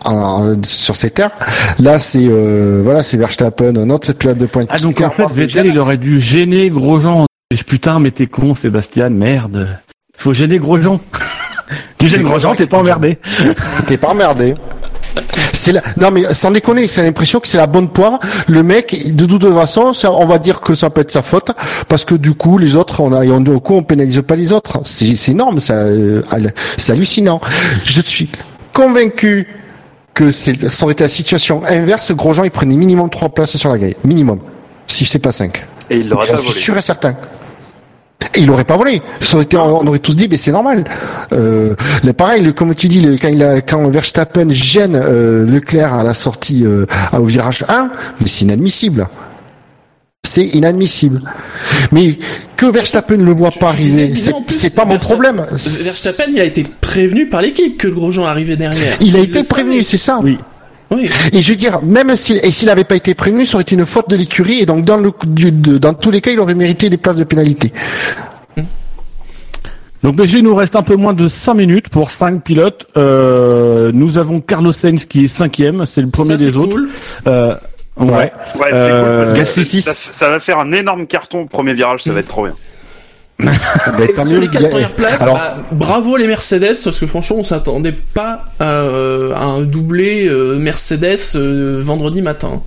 en- sur ces terres. Là, c'est euh, voilà, c'est Verstappen, un autre pilote de pointe. Ah donc en fait, Vettel, il aurait dû gêner Grosjean. Putain, mais t'es con, Sébastien, merde. Faut gêner Grosjean. tu gênes Grosjean, t'es pas emmerdé. T'es pas emmerdé. C'est la... Non mais sans déconner, c'est l'impression que c'est la bonne poire. Le mec, de toute façon, ça, on va dire que ça peut être sa faute parce que du coup, les autres, on a, on, du coup, on pénalise pas les autres. C'est, c'est énorme, ça, euh, c'est hallucinant. Je suis convaincu que c'est, ça aurait été la situation inverse. Grosjean, il prenait minimum trois places sur la grille, minimum, si c'est pas cinq. Et il l'aurait Je pas suis volé. sûr et certain. Et il aurait pas volé. Ça aurait été, on aurait tous dit, mais c'est normal. Euh, pareil, comme tu dis, le- quand il a, quand Verstappen gêne euh, Leclerc à la sortie euh, au virage 1, mais c'est inadmissible. C'est inadmissible. Mais que Verstappen ne le voit Tu- pas tu disais- arriver, disais c'est en plus, c'est pas mon problème. Verstappen, il a été prévenu par l'équipe que le Grosjean arrivait derrière. Il a été prévenu, c'est ça. Oui. Oui. Et je veux dire, même s'il et s'il n'avait pas été prévenu, ça aurait été une faute de l'écurie et donc dans le du- de- dans tous les cas, il aurait mérité des places de pénalité. Donc messieurs, il nous reste un peu moins de 5 minutes pour 5 pilotes. Euh, nous avons Carlos Sainz qui est cinquième, c'est le premier Ça, des autres. cool. Euh, ouais. Ouais, c'est Euh, cool. Parce que Gasly six. ça, ça va faire un énorme carton au premier virage, ça va être trop bien. Tant sur mieux, les quatre a- premières places, Alors, bah, bravo les Mercedes parce que franchement on s'attendait pas à, euh, à un doublé euh, Mercedes euh, vendredi matin.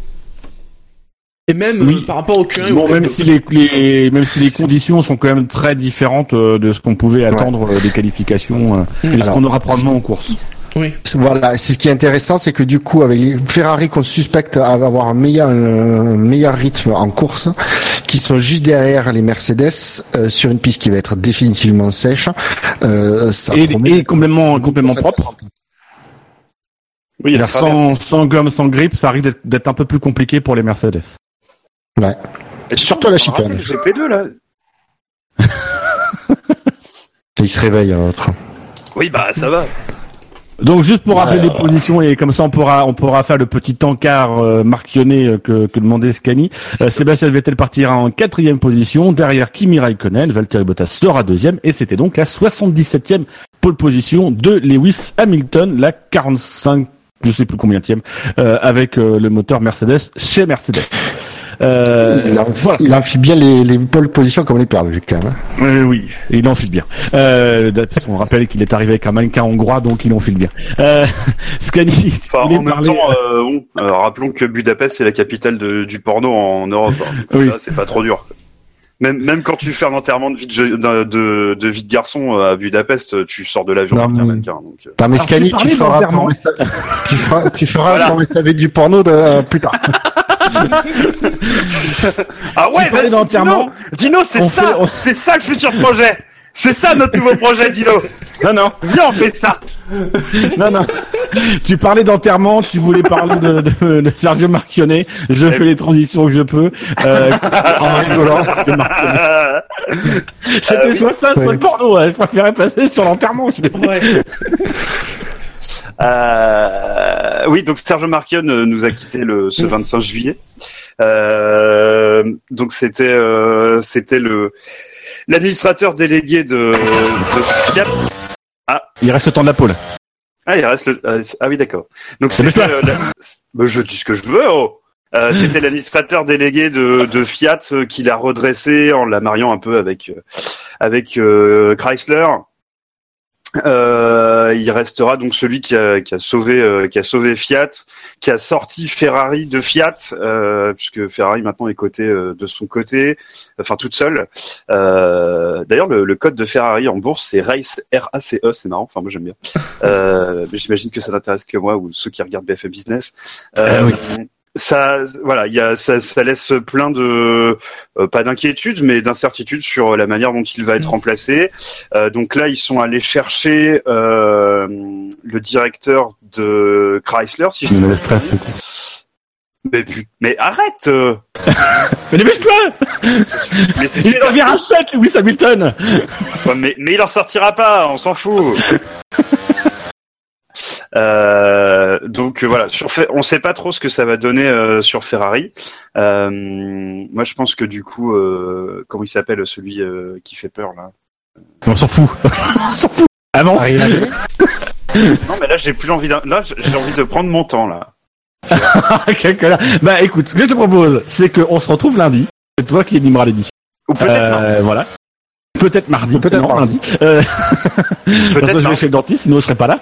Et même Oui. euh, par rapport au Q1 et Bon, même Q2. si les, les même si les conditions sont quand même très différentes euh, de ce qu'on pouvait attendre euh, des qualifications euh, et de ce qu'on aura probablement en course. Oui. Voilà, c'est ce qui est intéressant, c'est que du coup, avec les Ferrari qu'on suspecte avoir un meilleur, un meilleur rythme en course, qui sont juste derrière les Mercedes euh, sur une piste qui va être définitivement sèche, euh, ça Et, promet et complètement, complètement propre. Oui, il y a C'est-à-dire sans, sans gomme, sans grip, ça risque d'être- un peu plus compliqué pour les Mercedes. Ouais. Surtout à la chicane. Le GP2 là. Il se réveille, l'autre. Oui, bah ça va. Donc juste pour rappeler Ouais. les positions et comme ça on pourra on pourra faire le petit encart euh, marquionné euh, que, que demandait Scani. Euh, Sébastien Vettel partira en quatrième position derrière Kimi Raikkonen, Valtteri Bottas sera deuxième et c'était donc la 77e pole position de Lewis Hamilton, la 45 je sais plus combien euh, avec euh, le moteur Mercedes chez Mercedes. Euh, il, en, voilà. il enfile bien les, les pole positions comme les perles, quand même. hein. Euh, oui, il enfile bien. Euh, parce qu'on rappelle qu'il est arrivé avec un mannequin hongrois, donc il enfile bien. Euh, Scani, tu Enfin, en même temps, euh, bon, euh, rappelons que Budapest c'est la capitale de- du porno en Europe. hein. Oui. c'est pas trop dur. Même, même quand tu fais un enterrement de vie de, de, de, de vie de garçon euh, à Budapest, tu sors de l'avion Non, avec un mais- mannequin. Donc, euh. T'as mais Alors, Scani, tu tu feras ton tu feras, tu feras Voilà. ton SAV du porno de, euh, plus tard. Ah ouais, d'enterrement. Dino, Dino c'est ça, fait- c'est ça le futur projet. C'est ça notre nouveau projet, Dino. Non, non, Viens, on fait ça. non, non. Tu parlais d'enterrement, tu voulais parler de, de, de Sergio Marchionnet. Je fais les transitions que je peux. Euh, En rigolant. Sergio Marchionnet. C'était Euh, soit ça, soit le porno. ouais. Je préférais passer sur l'enterrement. Ouais. Euh, oui, donc Sergio Marchion euh, nous a quitté le ce 25 juillet. Euh, donc c'était euh, c'était le l'administrateur délégué de, de Fiat. Il reste le temps de la pole. Ah, il reste le ah, c'est- ah oui d'accord. Donc C'est c'était euh, la- Bah, je dis ce que je veux. Oh. Euh, c'était l'administrateur délégué de, de Fiat euh, qui l'a redressé en la mariant un peu avec euh, avec euh, Chrysler. Euh, il restera donc celui qui a, qui a sauvé euh, qui a sauvé Fiat, qui a sorti Ferrari de Fiat, euh, puisque Ferrari maintenant est coté euh, de son côté, enfin toute seule. Euh, D'ailleurs, le, le code de Ferrari en bourse c'est RACE, R-A-C-E, c'est marrant. Enfin, moi j'aime bien. Euh, mais j'imagine que ça n'intéresse que moi ou ceux qui regardent BFM Business. Euh, Ah oui. Ça, voilà, il y a, ça, ça laisse plein de, euh, pas d'inquiétude, mais d'incertitude sur la manière dont il va être remplacé. Euh, donc là, ils sont allés chercher euh, le directeur de Chrysler, si je me laisse stress. mais, put- mais arrête euh. Mais dépêche-toi Mais c'est Il le virage 7, Lewis Hamilton Ouais, mais, mais il en sortira pas, on s'en fout. Euh, donc euh, voilà, sur, on sait pas trop ce que ça va donner euh, sur Ferrari. Euh, moi, je pense que du coup, euh, comment il s'appelle celui euh, qui fait peur là? On s'en fout. On s'en fout. Avance. Non, mais là, j'ai plus envie. d'un- Là, j'ai envie de prendre mon temps là. Bah écoute, ce que je te propose, c'est qu'on se retrouve lundi. C'est toi qui animera l'émission. Ou peut-être. Euh, voilà. Peut-être mardi. Peut-être non, mardi. lundi. Euh... façon, je vais Peut-être chez le dentiste, sinon je serai pas là.